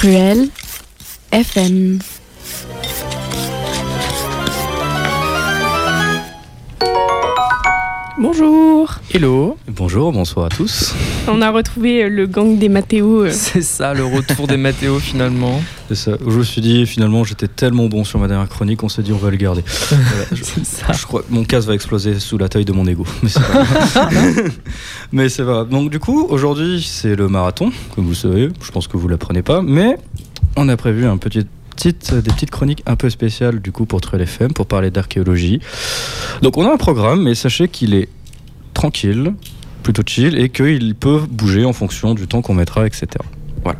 Cruel FM. Bonjour. Hello. Bonjour, bonsoir à tous. On a retrouvé euh, le gang des Mathéo. euh. C'est ça, le retour des Mathéo finalement. C'est ça. Je me suis dit, finalement, j'étais tellement bon sur ma dernière chronique, on s'est dit, on va le garder. Voilà, je, C'est ça. je crois que mon casque va exploser sous la taille de mon ego. Mais c'est pas grave. Mais c'est pas grave. Donc, du coup, aujourd'hui, c'est le marathon, comme vous savez. Je pense que vous l'apprenez pas. Mais on a prévu un petit. Petite, des petites chroniques un peu spéciales du coup pour Truel FM pour parler d'archéologie. Donc on a un programme mais sachez qu'il est tranquille, plutôt chill et qu'il peut bouger en fonction du temps qu'on mettra etc. Voilà.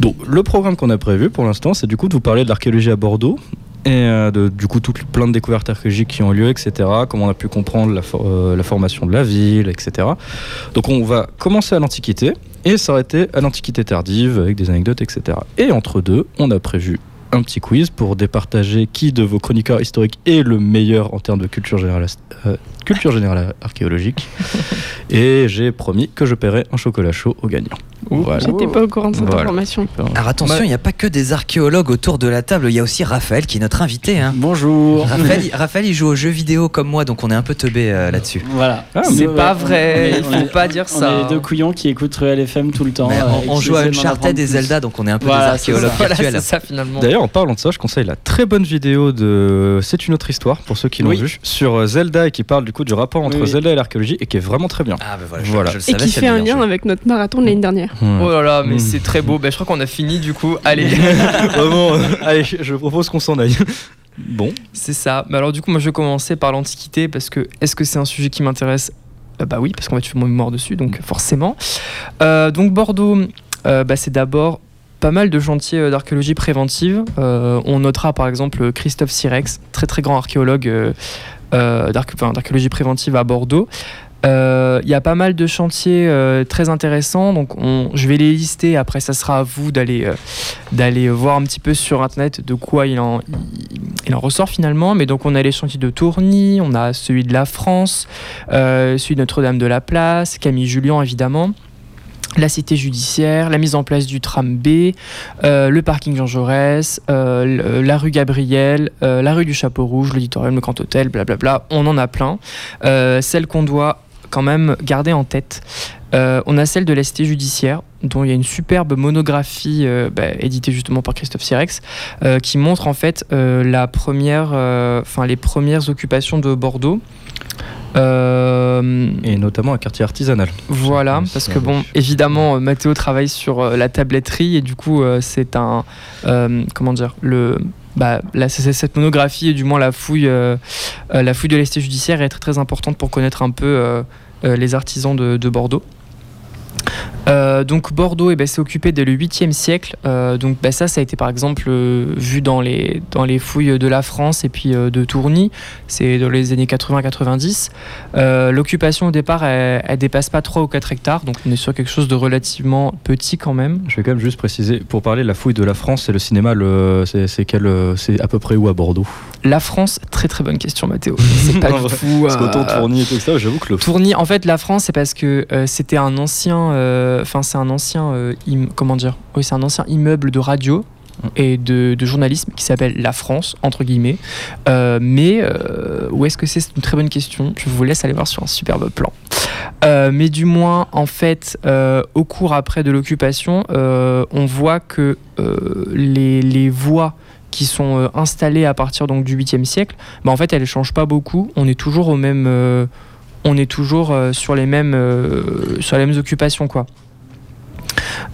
Donc le programme qu'on a prévu pour l'instant c'est du coup de vous parler de l'archéologie à Bordeaux et euh, de, du coup toutes plein de découvertes archéologiques qui ont lieu etc. Comment on a pu comprendre la, euh, la formation de la ville etc. Donc on va commencer à l'Antiquité et s'arrêter à l'Antiquité tardive avec des anecdotes etc. Et entre deux on a prévu un petit quiz pour départager qui de vos chroniqueurs historiques est le meilleur en termes de culture générale, euh, culture générale archéologique. et j'ai promis que je paierai un chocolat chaud au gagnant. Voilà. J'étais pas au courant de cette Voilà. information. Alors attention, il n'y a pas que des archéologues autour de la table, il y a aussi Raphaël qui est notre invité. hein. Bonjour. Raphaël, il- Raphaël, il joue aux jeux vidéo comme moi, donc on est un peu teubé euh, là-dessus. Voilà. Ah, C'est pas vrai, on est- il on faut est- pas dire On ça. est les deux couillons qui écoutent Real FM tout le temps. Euh, on, on joue à Uncharted et. Zelda, donc on est un peu Voilà, des archéologues virtuels. c'est ça finalement. D'ailleurs, en parlant de ça, je conseille la très bonne vidéo de C'est une autre histoire pour ceux qui l'ont Oui. vu sur euh, Zelda et qui parle du coup du rapport entre Oui. Zelda et l'archéologie et qui est vraiment très bien. Ah, bah voilà, je, Voilà. je le Et savais, qui c'est fait un lien jeu. avec notre marathon de l'année dernière. Oh là là, mais Mm. c'est très beau. Ben, je crois qu'on a fini du coup. Allez, Vraiment, euh, allez, je propose qu'on s'en aille. Bon, c'est ça. Mais alors du coup, moi je vais commencer par l'Antiquité parce que est-ce que c'est un sujet qui m'intéresse? Euh, Bah oui, parce qu'on va tuer mon mémoire dessus, donc forcément. Euh, donc Bordeaux, euh, bah, c'est d'abord pas mal de chantiers euh, d'archéologie préventive. Euh, on notera par exemple Christophe Sirex, très très grand archéologue euh, d'archéologie préventive à Bordeaux. Il y a pas mal de chantiers très intéressants, donc on- je vais les lister. Après, ça sera à vous d'aller voir un petit peu sur internet de quoi il en, il, il en ressort finalement. Mais donc, on a les chantiers de Tourny, on a celui de la France, celui de Notre-Dame de la Place, Camille Julien évidemment la cité judiciaire, la mise en place du tram B, euh, le parking Jean Jaurès, euh, la rue Gabriel, euh, la rue du Chapeau Rouge, l'auditorium, le Grand Hôtel, blablabla. On en a plein. Celle qu'on doit quand même garder en tête, on a celle de la cité judiciaire, dont il y a une superbe monographie bah, éditée justement par Christophe Sirex, qui montre en fait les premières occupations de Bordeaux. Euh, et notamment un quartier artisanal. voilà, parce que bon, évidemment, euh, Mathéo travaille sur euh, la tabletterie et du coup, c'est un, euh, comment dire, le, bah, la- cette monographie et du moins la fouille, euh, la fouille de l'esté judiciaire est très très importante pour connaître un peu les artisans de, de Bordeaux. Euh, donc Bordeaux eh ben, s'est occupé dès le 8e siècle. Euh, donc bah, ça, ça a été par exemple euh, vu dans les, dans les fouilles de la France et puis de Tourny. C'est dans les années 80-90. Euh, L'occupation au départ, elle, elle dépasse pas 3 ou 4 hectares. Donc on est sur quelque chose de relativement petit quand même. Je vais quand même juste préciser, pour parler de la fouille de la France, c'est le cinéma, le, c'est, c'est quel, c'est à peu près où à Bordeaux? La France, très très bonne question Mathéo. C'est pas du tout... Parce qu'autant Tourny et tout ça, j'avoue que le Tourny, en fait, la France, c'est parce que c'était un ancien, enfin c'est un ancien, euh, comment dire, oui, c'est un ancien immeuble de radio Mm. et de, de journalisme qui s'appelle La France entre guillemets. Euh, mais euh, où est-ce que c'est? C'est une très bonne question. Je vous laisse aller voir sur un superbe plan. Euh, mais du moins, en fait, euh, au cours après de l'occupation, euh, on voit que euh, les, les voies qui sont euh, installées à partir donc du 8e siècle, bah, en fait, elles ne changent pas beaucoup. On est toujours au même, euh, on est toujours euh, sur les mêmes, euh, sur les mêmes occupations, quoi.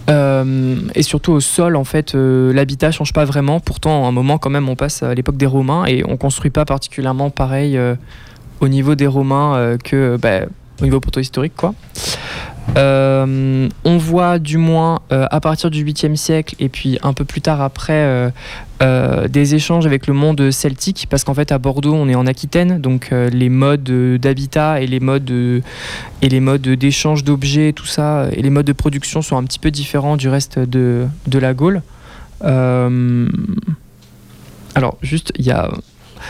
Euh, et surtout au sol, en fait, l'habitat change pas vraiment. Pourtant, à un moment, quand même, on passe à l'époque des Romains et on construit pas particulièrement pareil au niveau des Romains que bah, au niveau proto-historique, quoi. Euh, on voit du moins euh, à partir du 8e siècle et puis un peu plus tard après euh, des échanges avec le monde celtique parce qu'en fait à Bordeaux on est en Aquitaine donc les modes d'habitat et les modes d'échange d'objets tout ça et les modes de production sont un petit peu différents du reste de, de la Gaule. Alors juste il y a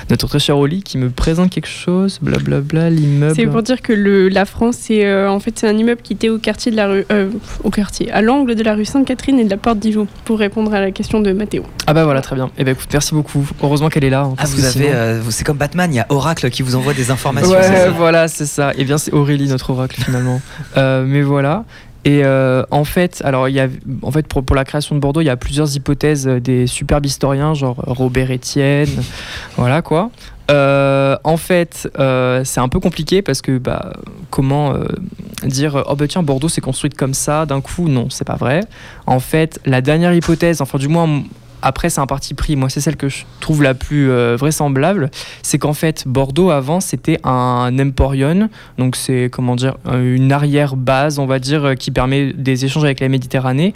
notre très cher Oli qui me présente quelque chose, blablabla, l'immeuble. C'est pour dire que le, la France, c'est euh, en fait c'est un immeuble qui était au quartier de la rue, euh, au quartier, à l'angle de la rue Sainte-Catherine et de la porte d'Ivaux, pour répondre à la question de Mathéo. Ah bah voilà, très bien. Et ben écoute, merci beaucoup. Heureusement qu'elle est là. hein, Ah, vous avez. sinon- euh, c'est comme Batman, il y a Oracle qui vous envoie des informations. Ouais, voilà, c'est ça. Et bien, c'est Aurélie, notre oracle, finalement. Euh, mais voilà. Et euh, en fait, alors il y a, en fait pour, pour la création de Bordeaux, il y a plusieurs hypothèses euh, des superbes historiens, genre Robert Etienne, voilà quoi. Euh, en fait, c'est un peu compliqué parce que bah, comment dire oh bah tiens Bordeaux s'est construite comme ça d'un coup Non, c'est pas vrai. En fait, la dernière hypothèse, enfin du moins après c'est un parti pris, moi c'est celle que je trouve la plus euh, vraisemblable, c'est qu'en fait Bordeaux avant c'était un emporion, donc c'est comment dire euh, une arrière base on va dire euh, qui permet des échanges avec la Méditerranée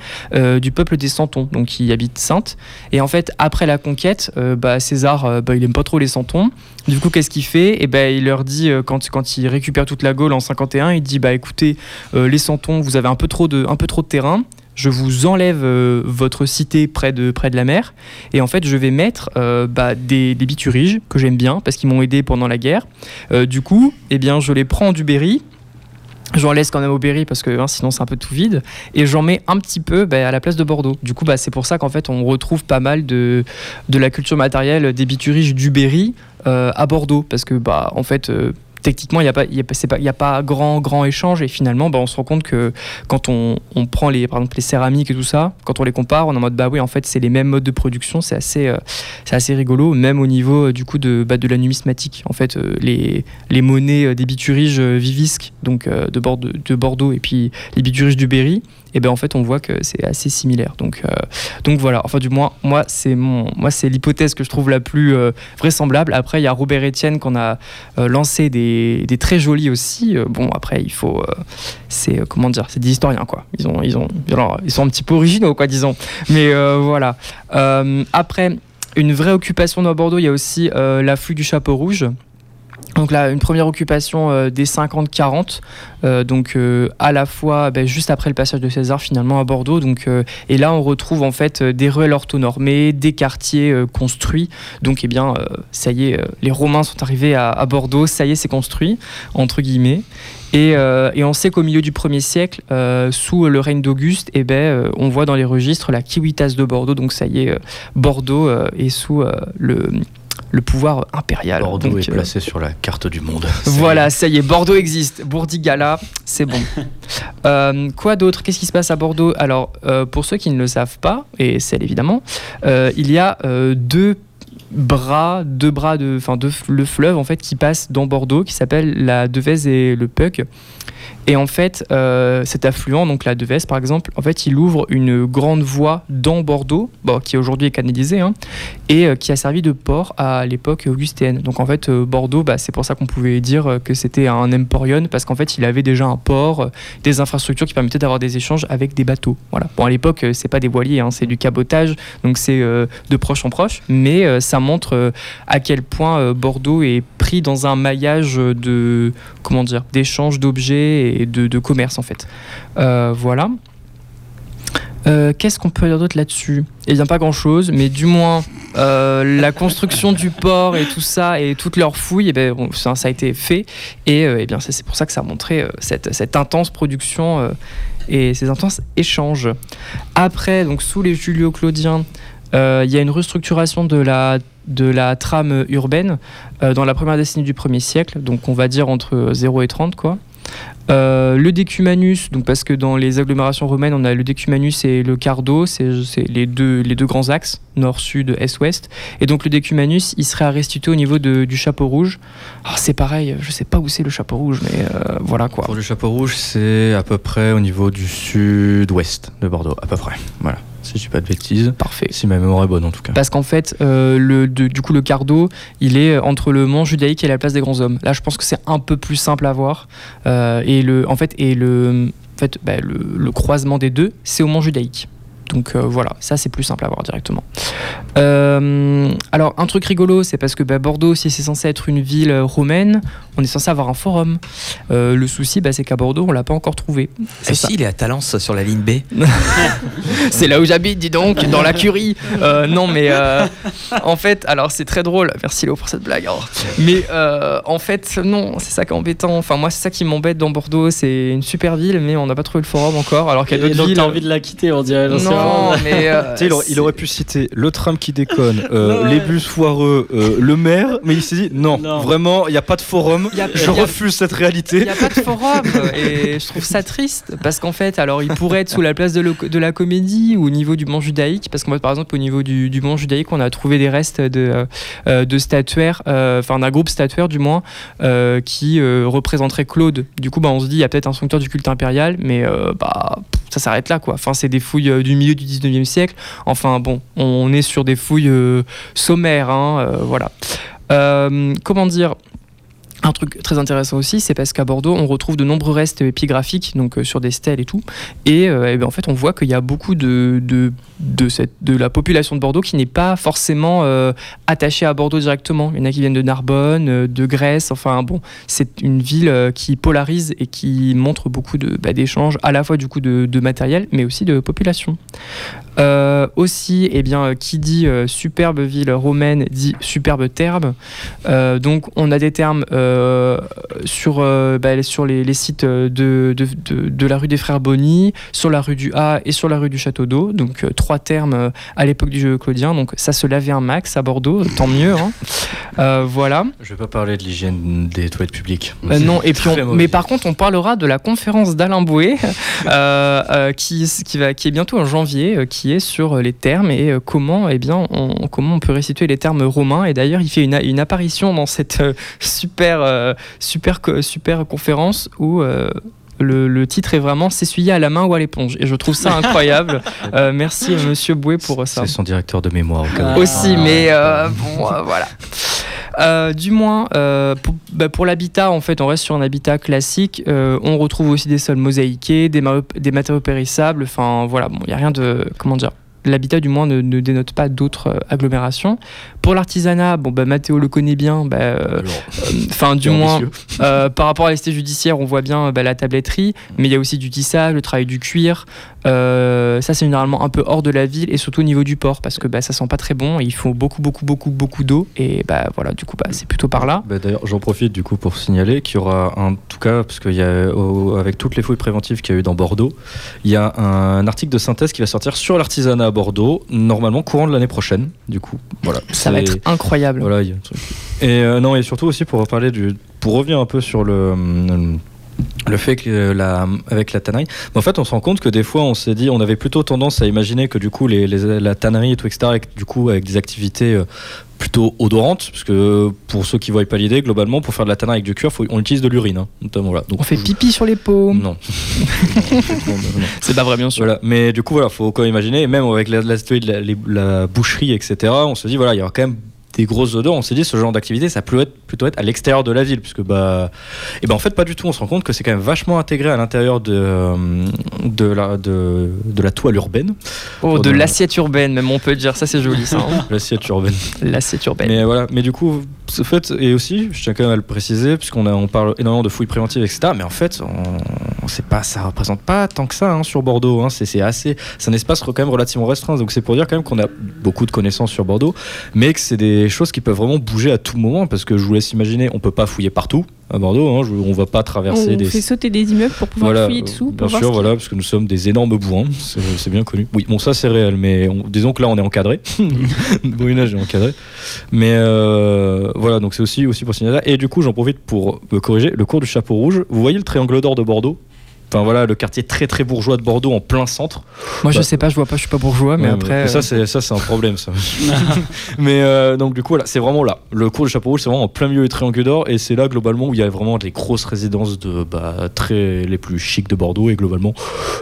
du peuple des Santons, donc qui habite Sainte. Et en fait après la conquête, bah, César bah, il aime pas trop les Santons. Du coup qu'est-ce qu'il fait? Et ben il leur dit quand quand il récupère toute la Gaule en 51, il dit bah écoutez les Santons vous avez un peu trop de un peu trop de terrain je vous enlève euh, votre cité près de, près de la mer et en fait je vais mettre euh, bah, des, bituriges que j'aime bien parce qu'ils m'ont aidé pendant la guerre. Euh, du coup, eh bien, je les prends du Berry. J'en laisse quand même au Berry parce que hein, sinon c'est un peu tout vide et j'en mets un petit peu bah, à la place de Bordeaux. Du coup, bah, c'est pour ça qu'en fait on retrouve pas mal de, de la culture matérielle des bituriges du Berry à Bordeaux parce que en fait techniquement il n'y a pas a pas- grand grand échange. Et finalement bah, on se rend compte que quand on, on prend les par exemple les céramiques et tout ça quand on les compare on est en mode bah oui en fait c'est les mêmes modes de production. C'est assez euh, assez rigolo même au niveau euh, du coup de bah, de la numismatique en fait euh, les les monnaies des bituriges vivisques donc de Bordeaux de Bordeaux et puis les bituriges du Berry et ben en fait on voit que c'est assez similaire. Donc euh, donc voilà. Enfin du moins moi c'est mon moi c'est l'hypothèse que je trouve la plus euh, vraisemblable. Après il y a Robert Etienne qu'on a euh, lancé des, des très jolis aussi. Bon après il faut c'est comment dire c'est des historiens quoi. Ils ont ils ont alors, ils sont un petit peu originaux quoi disons. Mais voilà. Après une vraie occupation dans Bordeaux il y a aussi l'afflux du chapeau rouge donc là, une première occupation euh, des 50-40, euh, donc euh, à la fois ben, juste après le passage de César finalement à Bordeaux. Donc, et là, on retrouve en fait des ruelles orthonormées, des quartiers construits. Donc, eh bien, ça y est, les Romains sont arrivés à, Bordeaux, ça y est, c'est construit, entre guillemets. Et, et on sait qu'au milieu du 1er siècle, sous le règne d'Auguste, eh ben, on voit dans les registres la Civitas de Bordeaux. Donc ça y est, Bordeaux est sous le, le pouvoir impérial. Bordeaux Donc, est euh, placé sur la carte du monde. voilà, ça y est, Bordeaux existe. Bourdigala, c'est bon. Euh, quoi d'autre? Qu'est-ce qui se passe à Bordeaux? Alors, euh, pour ceux qui ne le savent pas, et c'est évidemment, il y a deux bras, deux bras de, enfin, le fleuve en fait qui passe dans Bordeaux, qui s'appelle la Devèze et le Puck. Et en fait, euh, cet affluent, donc la Devèze par exemple, en fait, il ouvre une grande voie dans Bordeaux, qui aujourd'hui est canalisée, hein, et euh, qui a servi de port à l'époque augustéenne. Donc en fait, euh, Bordeaux, bah, c'est pour ça qu'on pouvait dire que c'était un emporion, parce qu'en fait, il avait déjà un port, des infrastructures qui permettaient d'avoir des échanges avec des bateaux. Voilà. Bon, à l'époque, c'est pas des voiliers, hein, c'est du cabotage, donc c'est de proche en proche, mais ça montre à quel point Bordeaux est pris dans un maillage de, comment dire, d'échanges d'objets et de, commerce en fait. Euh, voilà. Euh, Qu'est-ce qu'on peut dire d'autre là-dessus? Eh bien, pas grand-chose, mais du moins, euh, la construction du port et tout ça, et toutes leurs fouilles, eh bon, ça, a été fait. Et eh bien, c'est pour ça que ça a montré cette, intense production et ces intenses échanges. Après, donc, sous les Julio-Claudiens, il y a une restructuration de la, trame urbaine dans la première décennie du 1er siècle, donc on va dire entre 0 et 30, quoi. Euh, le décumanus, donc parce que dans les agglomérations romaines, on a le décumanus et le cardo, c'est les deux, les deux grands axes, nord, sud, est, ouest. Et donc le décumanus, il serait à restituer au niveau de- du chapeau rouge. Ah, c'est pareil, je sais pas où c'est le chapeau rouge, mais euh, voilà quoi. Pour le chapeau rouge, c'est à peu près au niveau du sud-ouest de Bordeaux, à peu près. Voilà, si je dis pas de bêtises. Parfait. Si ma mémoire est bonne en tout cas. Parce qu'en fait, euh, le, de- du coup, le cardo, il est entre le mont judaïque et la place des grands hommes. Là, je pense que c'est un peu plus simple à voir. Euh, et le, en fait, et le, en fait, bah, le, le croisement des deux, c'est au mont judaïque. Donc euh, voilà, ça c'est plus simple à voir directement. Alors un truc rigolo, c'est parce que bah, Bordeaux, si c'est censé être une ville romaine, on est censé avoir un forum. Euh, le souci, bah, c'est qu'à Bordeaux, on l'a pas encore trouvé. C'est Et ça. si, il est à Talence sur la ligne B. C'est là où j'habite, dis donc, dans la curie. Euh, non, mais euh, en fait, alors c'est très drôle. Merci Léo pour cette blague. alors. Mais euh, en fait, non, c'est ça qui est embêtant. Enfin, moi, c'est ça qui m'embête dans Bordeaux. C'est une super ville, mais on n'a pas trouvé le forum encore. Alors qu'il y a d'autres villes. t'as envie de la quitter, on dirait. Non, mais. euh, Tu sais, il, aurait, il aurait pu citer le tram qui déconne, euh, Ouais. les bus foireux, euh, le maire, mais il s'est dit non, Non. vraiment, il n'y a pas de forum, A- je a- refuse cette Il réalité. n'y a pas de forum et je trouve ça triste parce qu'en fait, alors il pourrait être sous la place de, le- de la comédie ou au niveau du banc judaïque parce qu'en par exemple, au niveau du, du banc judaïque, on a trouvé des restes de, euh, de statuaires, euh, enfin d'un groupe statuaire du moins, euh, qui euh, représenterait Claude. Du coup, bah, on se dit, il y a peut-être un sanctuaire du culte impérial, mais euh, bah, ça s'arrête là quoi. Enfin, c'est des fouilles euh, du milieu du 19e siècle. Enfin, bon, on est sur des fouilles euh, sommaires, hein, euh, voilà. Euh, comment dire? Un truc très intéressant aussi, c'est parce qu'à Bordeaux, on retrouve de nombreux restes épigraphiques, donc euh, sur des stèles et tout. Et, euh, eh ben, en fait, on voit qu'il y a beaucoup de, la population de Bordeaux qui n'est pas forcément euh, attachée à Bordeaux directement. Il y en a qui viennent de Narbonne, de Grèce. Enfin, bon, c'est une ville qui polarise et qui montre beaucoup bah, d'échanges, à la fois du coup de matériel, mais aussi de population. Euh, aussi, eh bien, euh, qui dit euh, superbe ville romaine dit superbe terme. Euh, donc, on a des termes sur, bah, sur les, les sites de, de, de- de la rue des Frères Bonny, sur la rue du A et sur la rue du Château d'Eau. Donc, trois termes à l'époque du jeu Claudien. Donc, ça se lavait un max à Bordeaux, tant mieux. hein. Voilà. Je vais pas parler de l'hygiène des toilettes publiques. Non, et puis on- mais par contre, on parlera de la conférence d'Alain Boué, qui, qui, va, qui est bientôt en janvier, qui sur les termes et euh, comment, eh bien, on, comment on peut restituer les termes romains. Et d'ailleurs, il fait une, une apparition dans cette euh, super, euh, super, super conférence où. euh, le, le titre est vraiment s'essuyer à la main ou à l'éponge et je trouve ça incroyable. Euh, merci euh, Monsieur Boué pour ça C'est son directeur de mémoire au cas où. Ah. aussi, mais euh, bon, euh, voilà. Euh, du moins, euh, pour, bah, pour l'habitat, en fait, on reste sur un habitat classique. Euh, on retrouve aussi des sols mosaïqués, des, des matériaux périssables. Enfin, voilà, bon, il n'y a rien de. Comment dire L'habitat, du moins, ne, ne dénote pas d'autres euh, agglomérations. Pour l'artisanat, bon, bah, Mathéo le connaît bien. bah, euh, Alors, Enfin, du moins, euh, par rapport à l'esthétique judiciaire, on voit bien bah, la tabletterie, mais il y a aussi du tissage, le travail du cuir. Euh, ça, c'est généralement un peu hors de la ville et surtout au niveau du port parce que bah, ça sent pas très bon. Il faut beaucoup, beaucoup, beaucoup, beaucoup d'eau et bah voilà, du coup, bah, c'est plutôt par là. Bah, D'ailleurs, j'en profite du coup pour signaler qu'il y aura en tout cas, parce qu'il y a, au- avec toutes les fouilles préventives qu'il y a eu dans Bordeaux, il y a un article de synthèse qui va sortir sur l'artisanat Bordeaux, normalement courant de l'année prochaine. Du coup, voilà. Ça va être incroyable. Voilà, il y a un truc. Et euh, non, et surtout aussi pour parler du, pour revenir un peu sur le. hum, le fait que euh, la, avec la tannerie, mais en fait, on se rend compte que des fois, on s'est dit, on avait plutôt tendance à imaginer que du coup, les, les- la tannerie et tout, etc., avec, du coup, avec des activités euh, plutôt odorantes, parce que pour ceux qui voient pas l'idée, globalement, pour faire de la tannerie avec du cuir, faut, on utilise de l'urine, hein, notamment là. Donc, On fait pipi sur les peaux. Non. C'est pas vrai, bien sûr. Voilà. Mais du coup, voilà, faut quand même imaginer, et même avec la, la, la, les- la boucherie, etc., on se dit, voilà, il y aura quand même des grosses odeurs. On s'est dit, ce genre d'activité, ça peut être plutôt être à l'extérieur de la ville, puisque, bah, et ben en fait, pas du tout. On se rend compte que c'est quand même vachement intégré à l'intérieur de, euh, de, la, de, de la toile urbaine, Oh, de l'assiette urbaine, même on peut dire. Ça, c'est joli, ça. hein. l'assiette urbaine. l'assiette urbaine. Mais voilà, mais du coup, ce fait, et aussi, je tiens quand même à le préciser, puisqu'on on parle énormément de fouilles préventives, etc. Mais en fait, on, sait pas, ça représente pas tant que ça hein, sur Bordeaux. Hein, c'est, c'est assez, c'est un espace quand même relativement restreint. Donc c'est pour dire quand même qu'on a beaucoup de connaissances sur Bordeaux, mais que c'est des choses qui peuvent vraiment bouger à tout moment, parce que je vous laisse imaginer, on peut pas fouiller partout à Bordeaux. Hein, je- on va pas traverser On des fait sauter des immeubles pour pouvoir voilà, fouiller dessous. bien pour voir sûr, voilà, parce que nous sommes des énormes bourrins, c'est bien connu. Oui, bon, ça c'est réel, mais on- disons que là on est encadré. Est encadré. Mais euh, voilà, donc c'est aussi, aussi pour signaler. Et du coup, j'en profite pour me corriger le cours du chapeau rouge. Vous voyez le triangle d'or de Bordeaux? Enfin voilà, le quartier très très bourgeois de Bordeaux en plein centre. Moi, je bah- sais pas, je vois pas, je suis pas bourgeois, mais Ouais, après. mais ça euh, c'est ça c'est un problème ça. mais euh, donc du coup voilà, c'est vraiment là. Le cours du chapeau rouge c'est vraiment en plein milieu du triangle d'or et c'est là globalement où il y a vraiment des grosses résidences de bah, très les plus chics de Bordeaux et globalement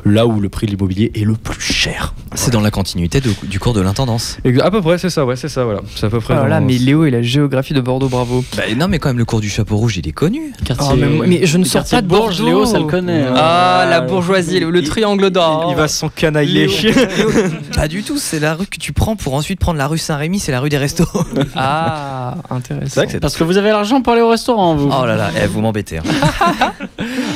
là où le prix de l'immobilier est le plus cher. C'est dans la continuité de- du cours de l'intendance. Et à peu près c'est ça ouais c'est ça voilà c'est à peu près. Oh là là, mais Léo et la géographie de Bordeaux, bravo. Bah, non, mais quand même, le cours du chapeau rouge, il est connu. Quartier- Ah, mais, je ne sors pas de Bourges, Bordeaux. Léo, ça le connaît. hein. Ah, Ah, la bourgeoisie, le, il- triangle d'or. Il va s'encanailler. Pas du tout, c'est la rue que tu prends pour ensuite prendre la rue Saint-Rémy, c'est la rue des restos. Ah, intéressant. Que Parce que vous avez l'argent pour aller au restaurant, vous. Oh là là, eh, vous m'embêtez. hein.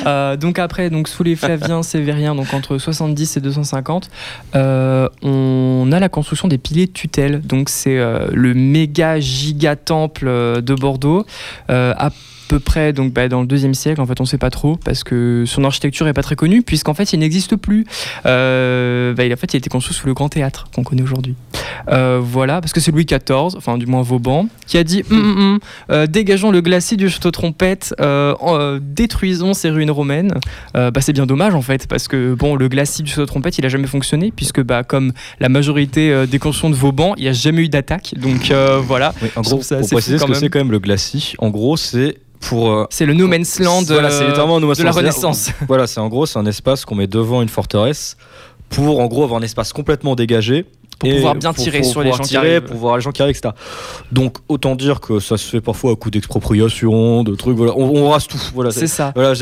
Euh, donc après, donc sous les Flaviens, Sévériens, donc entre 70 et 250, euh, on a la construction des piliers de tutelle. Donc c'est euh, le méga giga temple de Bordeaux. euh, à peu près donc bah, dans le deuxième siècle en fait on sait pas trop parce que son architecture est pas très connue puisqu'en fait il n'existe plus. Euh, bah, il, en fait il a été construit sous le grand théâtre qu'on connaît aujourd'hui. Euh, voilà parce que c'est Louis XIV enfin du moins Vauban qui a dit Hum, hum, hum, euh, dégageons le glacis du château trompette détruisons ces ruines romaines. Bah, c'est bien dommage en fait parce que bon le glacis du château trompette il a jamais fonctionné puisque bah, comme la majorité des constructions de Vauban il n'y a jamais eu d'attaque. Donc voilà. Oui, en Je gros, trouve ça pour préciser ce que c'est quand même le glacis, en gros, c'est pour. euh, c'est le no man's land Voilà, euh, littéralement No Man's de la Renaissance Voilà, c'est en gros, c'est un espace qu'on met devant une forteresse pour en gros avoir un espace complètement dégagé. Pour pouvoir bien tirer sur les gens qui arrivent. Pour voir les gens qui arrivent, etc. Donc autant dire que ça se fait parfois à coup d'expropriation, de trucs. Voilà, on, on rase tout. Voilà, c'est ça voilà,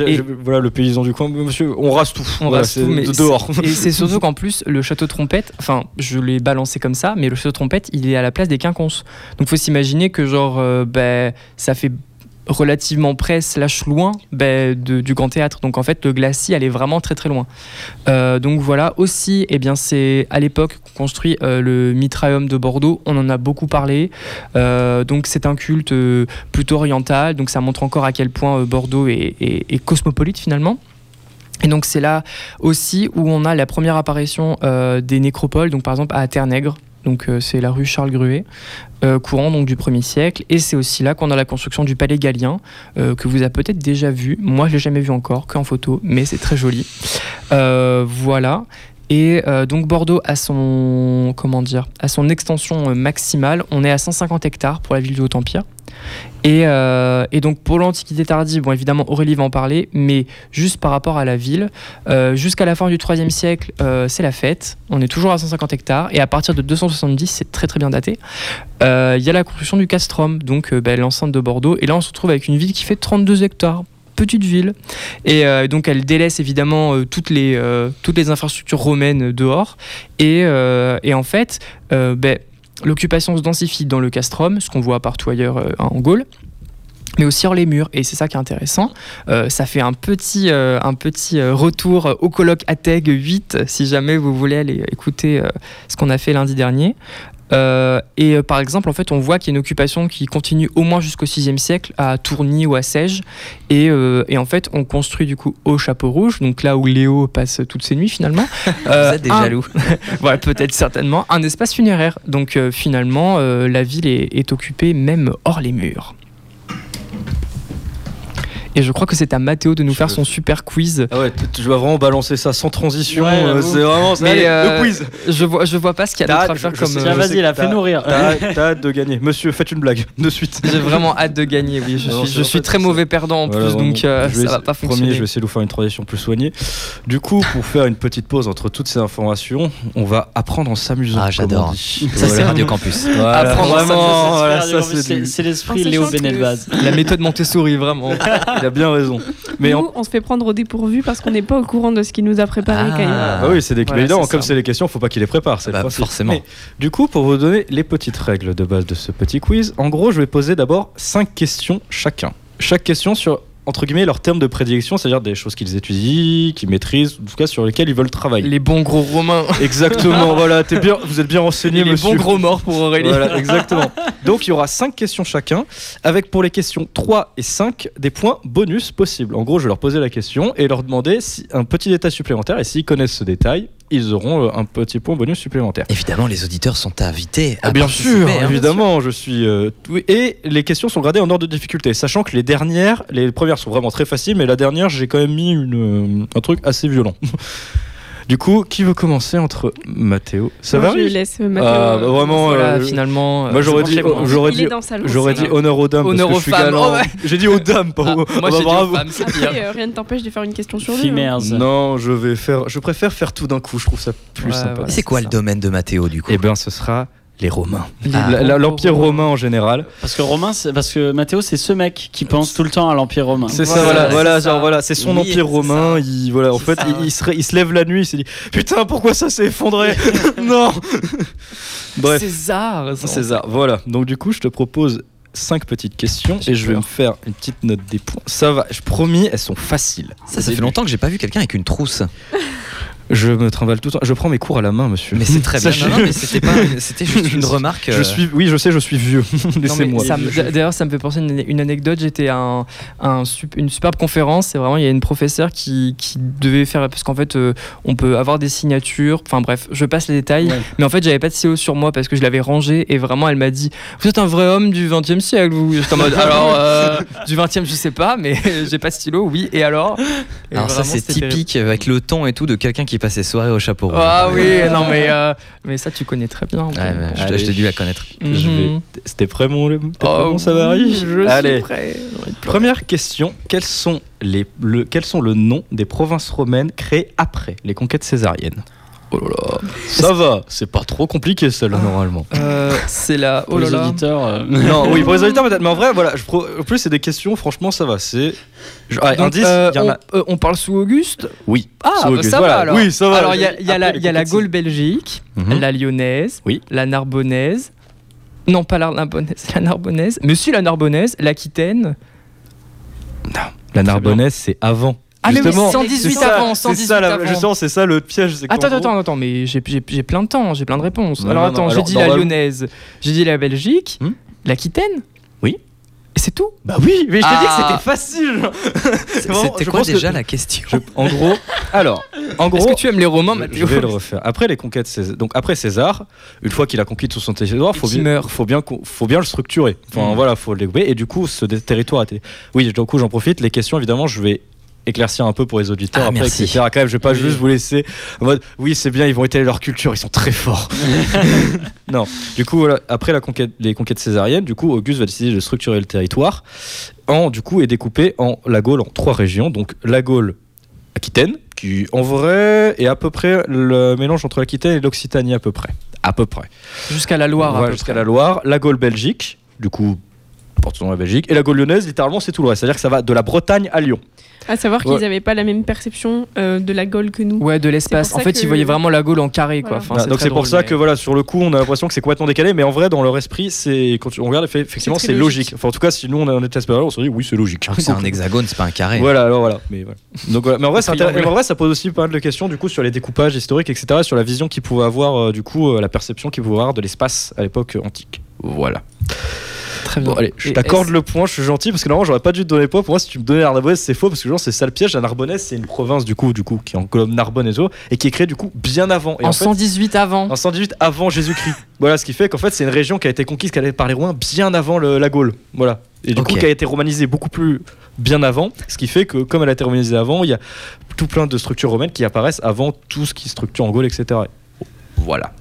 le paysan du coin, monsieur, on rase tout. On Voilà, rase tout, mais de- dehors. Et c'est surtout qu'en plus, le château trompette, enfin, je l'ai balancé comme ça, mais le château trompette, il est à la place des quinconces. Donc, faut s'imaginer que, genre, euh, ben, ça fait relativement près slash loin ben, du grand théâtre. Donc en fait le glacis est vraiment très très loin. Euh, donc voilà. Aussi eh bien c'est à l'époque qu'on construit euh, le mitraeum de Bordeaux. On en a beaucoup parlé. Euh, donc c'est un culte plutôt oriental. Donc ça montre encore à quel point Bordeaux est- cosmopolite finalement. Et donc c'est là aussi où on a la première apparition des nécropoles, donc par exemple à Ternègre, donc euh, c'est la rue Charles Gruet, euh, courant donc du 1er siècle, et c'est aussi là qu'on a la construction du palais gallien, euh, que vous avez peut-être déjà vu, moi je l'ai jamais vu encore, qu'en photo, mais c'est très joli. Voilà. Et donc Bordeaux a son comment dire à son extension maximale, on est à 150 hectares pour la ville du Haut-Empire. Et, euh, et donc pour l'Antiquité tardive, bon évidemment Aurélie va en parler, mais juste par rapport à la ville, euh, jusqu'à la fin du 3 siècle, euh, c'est la fête. On est toujours à 150 hectares et à partir de 270, c'est très très bien daté. Il y a la construction du castrum, donc l'enceinte de Bordeaux. Et là, on se retrouve avec une ville qui fait 32 hectares. Petite ville. Et donc, elle délaisse évidemment toutes, les, toutes les infrastructures romaines dehors. Et, en fait, ben, l'occupation se densifie dans le castrum, ce qu'on voit partout ailleurs euh, en Gaule mais aussi hors les murs. Et c'est ça qui est intéressant. Euh, ça fait un petit, euh, retour au colloque ATEG 8, si jamais vous voulez aller écouter ce qu'on a fait lundi dernier. Euh, et euh, par exemple, en fait, on voit qu'il y a une occupation qui continue au moins jusqu'au 6e siècle à Tourny ou à Sège. Et, euh, et en fait, on construit du coup au Chapeau Rouge, donc là où Léo passe toutes ses nuits finalement. Vous êtes des un- jaloux. voilà, peut-être certainement, un espace funéraire. Donc finalement, la ville est, est occupée même hors les murs. Et je crois que c'est à Mathéo de nous Je- faire son super quiz. Ah ouais, je dois vraiment balancer ça sans transition. Ouais, euh, c'est vraiment ça. Mais, Allez, euh, le quiz. Je vois, je vois pas ce qu'il y a d'autre à faire je comme. euh, vas-y, que fais-nous rire. T'as hâte- t'as hâte de gagner. Monsieur, faites une blague de suite. J'ai vraiment hâte de gagner, oui. Je suis, je suis fait, très mauvais perdant en Voilà, plus, vraiment. donc euh, ça vais va pas fonctionner. je vais essayer de vous faire une transition plus soignée. Du coup, pour faire une petite pause entre toutes ces informations, on va apprendre en s'amusant. Ah, j'adore. Ça, c'est. Radio Campus. Apprendre en vraiment, voilà, C'est- l'esprit En Léo Benelvaz. La méthode Montessori, vraiment. Il a bien raison. Mais Nous, en- on se fait prendre au dépourvu parce qu'on n'est pas au courant de ce qu'il nous a préparé quand même. Ah. Ah oui, c'est des Voilà, comme c'est les questions, faut pas qu'il les prépare, c'est Bah, forcément. Mais, du coup, pour vous donner les petites règles de base de ce petit quiz, en gros, je vais poser d'abord cinq questions chacun. Chaque question sur entre guillemets leurs termes de prédilection, c'est-à-dire des choses qu'ils étudient, qu'ils maîtrisent, en tout cas sur lesquelles ils veulent travailler. Les bons gros romains. Exactement, voilà, t'es bien, vous êtes bien renseigné, les monsieur. bons gros morts pour Aurélie. Voilà, exactement. Donc il y aura 5 questions chacun, avec pour les questions 3 et 5 des points bonus possibles. En gros, je vais leur poser la question et leur demander si, un petit détail supplémentaire, et s'ils connaissent ce détail, ils auront euh, un petit point bonus supplémentaire. Évidemment, les auditeurs sont invités à Ah, bien sûr, hein. évidemment, je suis. euh, tout- et les questions sont gradées en ordre de difficulté, sachant que les dernières, les premières sont vraiment très faciles, mais la dernière, j'ai quand même mis une, euh, un truc assez violent. du coup, qui veut commencer entre Mathéo? Ça Moi, va je oui laisse euh, Mathéo. Ah, bah, vraiment, Voilà, euh, finalement. moi, euh, j'aurais c'est dit- j'aurais Il dit- est dans sa lancée. J'aurais dit honneur aux dames Honneur parce aux que je suis femmes, galant. oh ouais. J'ai dit aux dames, pas Ah, aux- moi, bah, bravo. femmes. Après, euh, rien ne t'empêche de faire une question sur lui. hein. Non, je vais faire. Je préfère faire tout d'un coup. Je trouve ça plus Ouais, sympa. ouais. C'est quoi le domaine de Mathéo du coup? Eh bien, ce sera les Romains. Ah. L'Empire romain en général. Parce que Romain, c'est- parce que Mathéo, c'est ce mec qui pense tout le temps à l'Empire romain. C'est ça, Voilà, voilà, c'est voilà, ça. genre voilà, c'est son Oui, empire romain. Il, voilà, en fait, ça, il, ouais. il se, ré- il se lève la nuit, il se dit putain, pourquoi ça s'est effondré? Non. Bref, César. c'est ça. Voilà. Donc du coup, je te propose cinq petites questions et je vais me faire une petite note des points. Ça va, je promis, elles sont faciles. Ça, ça fait longtemps que j'ai pas vu quelqu'un avec une trousse. Je me trimballe tout le temps. Je prends mes cours à la main, monsieur. Mais c'est très bien. Sachez- Non, non, mais c'était pas, une- c'était juste une remarque. Je euh, suis, oui, je sais, je suis vieux. Non, mais Laissez-moi. ça me- D'ailleurs, ça me fait penser à une, une anecdote. J'étais à un, un sup- une superbe conférence. C'est vraiment, il y a une professeure qui, qui devait faire. Parce qu'en fait, euh, on peut avoir des signatures. Enfin bref, je passe les détails. Ouais. Mais en fait, j'avais pas de stylo sur moi parce que je l'avais rangé. Et vraiment, elle m'a dit Vous êtes un vrai homme du 20 e siècle, vous J'étais en mode Alors, euh, du 20 e je sais pas, mais j'ai pas de stylo, oui. Et alors? Et Alors ça c'est terrible. typique avec le ton et tout de quelqu'un qui passe ses soirées au chapeau rouge. Ah oui, non, mais, euh, mais ça, tu connais très bien. Je, Allez. je t'ai dû la connaître. Je vais- Mhm. C'était prêt, mon, Oh, mon Savary je Allez. suis prêt. Première question quels sont, les, le, quels sont le nom des provinces romaines créées après les conquêtes césariennes? Oh là là, ça va, c'est pas trop compliqué celle-là normalement. Euh, c'est la. Oh là les là. auditeurs. euh, non, oui, pour les auditeurs peut-être, mais en vrai, voilà, je pro- en plus c'est des questions, franchement ça va, c'est. Je- Donc, indice, euh, il y en on, a. euh, on parle sous Auguste? Oui. Ah, sous bah, Auguste, ça voilà. va alors. Oui, ça va. Alors, il y a, il y a la, y a la Gaule belgique, Mhm. la lyonnaise, Oui. la narbonnaise. Non, pas la narbonnaise, la narbonnaise. Mais si, la narbonnaise, l'Aquitaine. La Narbonnaise, c'est avant. Ah, mais oui, Justement, 118 c'est ça, avant, c'est 118 ça, la- avant. Justement, c'est ça le piège. Attends, gros- attends, attends, mais j'ai j'ai- j'ai plein de temps, j'ai plein de réponses. Non, alors non, attends, j'ai dit la lyonnaise, j'ai dit la Belgique, Hmm l'Aquitaine. Oui. Et c'est tout Bah oui, mais je t'ai dit Ah. que c'était facile. C'est vraiment- C'était je quoi que- déjà la question je- En gros, alors, en Est-ce gros, que tu aimes les Romains, je, Mathéo je vais le refaire. Après les conquêtes, César, donc après César, une fois qu'il a conquis tout son territoire, faut bien, meurt. faut bien, qu'on- faut bien le structurer. Enfin Mm. voilà, faut le découper. Et du coup, ce territoire était. Oui, du coup, j'en profite. Les questions, évidemment, je vais éclaircir un peu pour les auditeurs Ah, après, merci. etc. Quand même, je vais pas Oui. juste vous laisser en mode oui, c'est bien, ils vont étaler leur culture, ils sont très forts. non, du coup, après la conquête, les conquêtes césariennes, du coup, Auguste va décider de structurer le territoire en, du coup, est découpé en la Gaule en trois régions. Donc, la Gaule Aquitaine, qui en vrai est à peu près le mélange entre l'Aquitaine et l'Occitanie à peu près. À peu près. Jusqu'à la Loire. peu jusqu'à la Loire. La Gaule Belgique, du coup, nom à la Belgique. Et la Gaule lyonnaise, littéralement, c'est tout le reste. C'est-à-dire que ça va de la Bretagne à Lyon. À savoir qu'ils Ouais. n'avaient pas la même perception euh, de la Gaule que nous. Ouais, de l'espace. En fait, que- ils voyaient vraiment la Gaule en carré, quoi. Enfin, Voilà, donc c'est pour ça que voilà, sur le coup, on a l'impression que c'est complètement décalé, mais en vrai, dans leur esprit, c'est quand on regarde, effectivement, C'est logique. logique. Enfin, en tout cas, si nous on était espagnol, on se dit oui, c'est logique. C'est un hexagone, c'est pas un carré. Voilà, alors voilà. Mais, voilà. Donc, voilà. mais en vrai, en ça pose aussi pas mal de questions du coup sur les découpages historiques, etc., sur la vision qu'ils pouvaient avoir, euh, du coup, euh, la perception qu'ils pouvaient avoir de l'espace à l'époque antique. Voilà. Très bien. Bon, allez, je t'accorde le point, je suis gentil parce que normalement j'aurais pas dû te donner point. Pour moi, si tu me donnais la Narbonnaise, c'est faux parce que genre c'est ça le piège. La Narbonnaise, c'est une province du coup, du coup, qui englobe Narbonne et tout, et qui est créée du coup bien avant. Et En, en, fait, 118 avant. en 118 avant Jésus-Christ. voilà, ce qui fait qu'en fait c'est une région qui a été conquise par les Romains bien avant le- la Gaule. Voilà. Et du coup qui a été romanisée beaucoup plus bien avant. Ce qui fait que comme elle a été romanisée avant, il y a tout plein de structures romaines qui apparaissent avant tout ce qui structure en Gaule, etc. Voilà.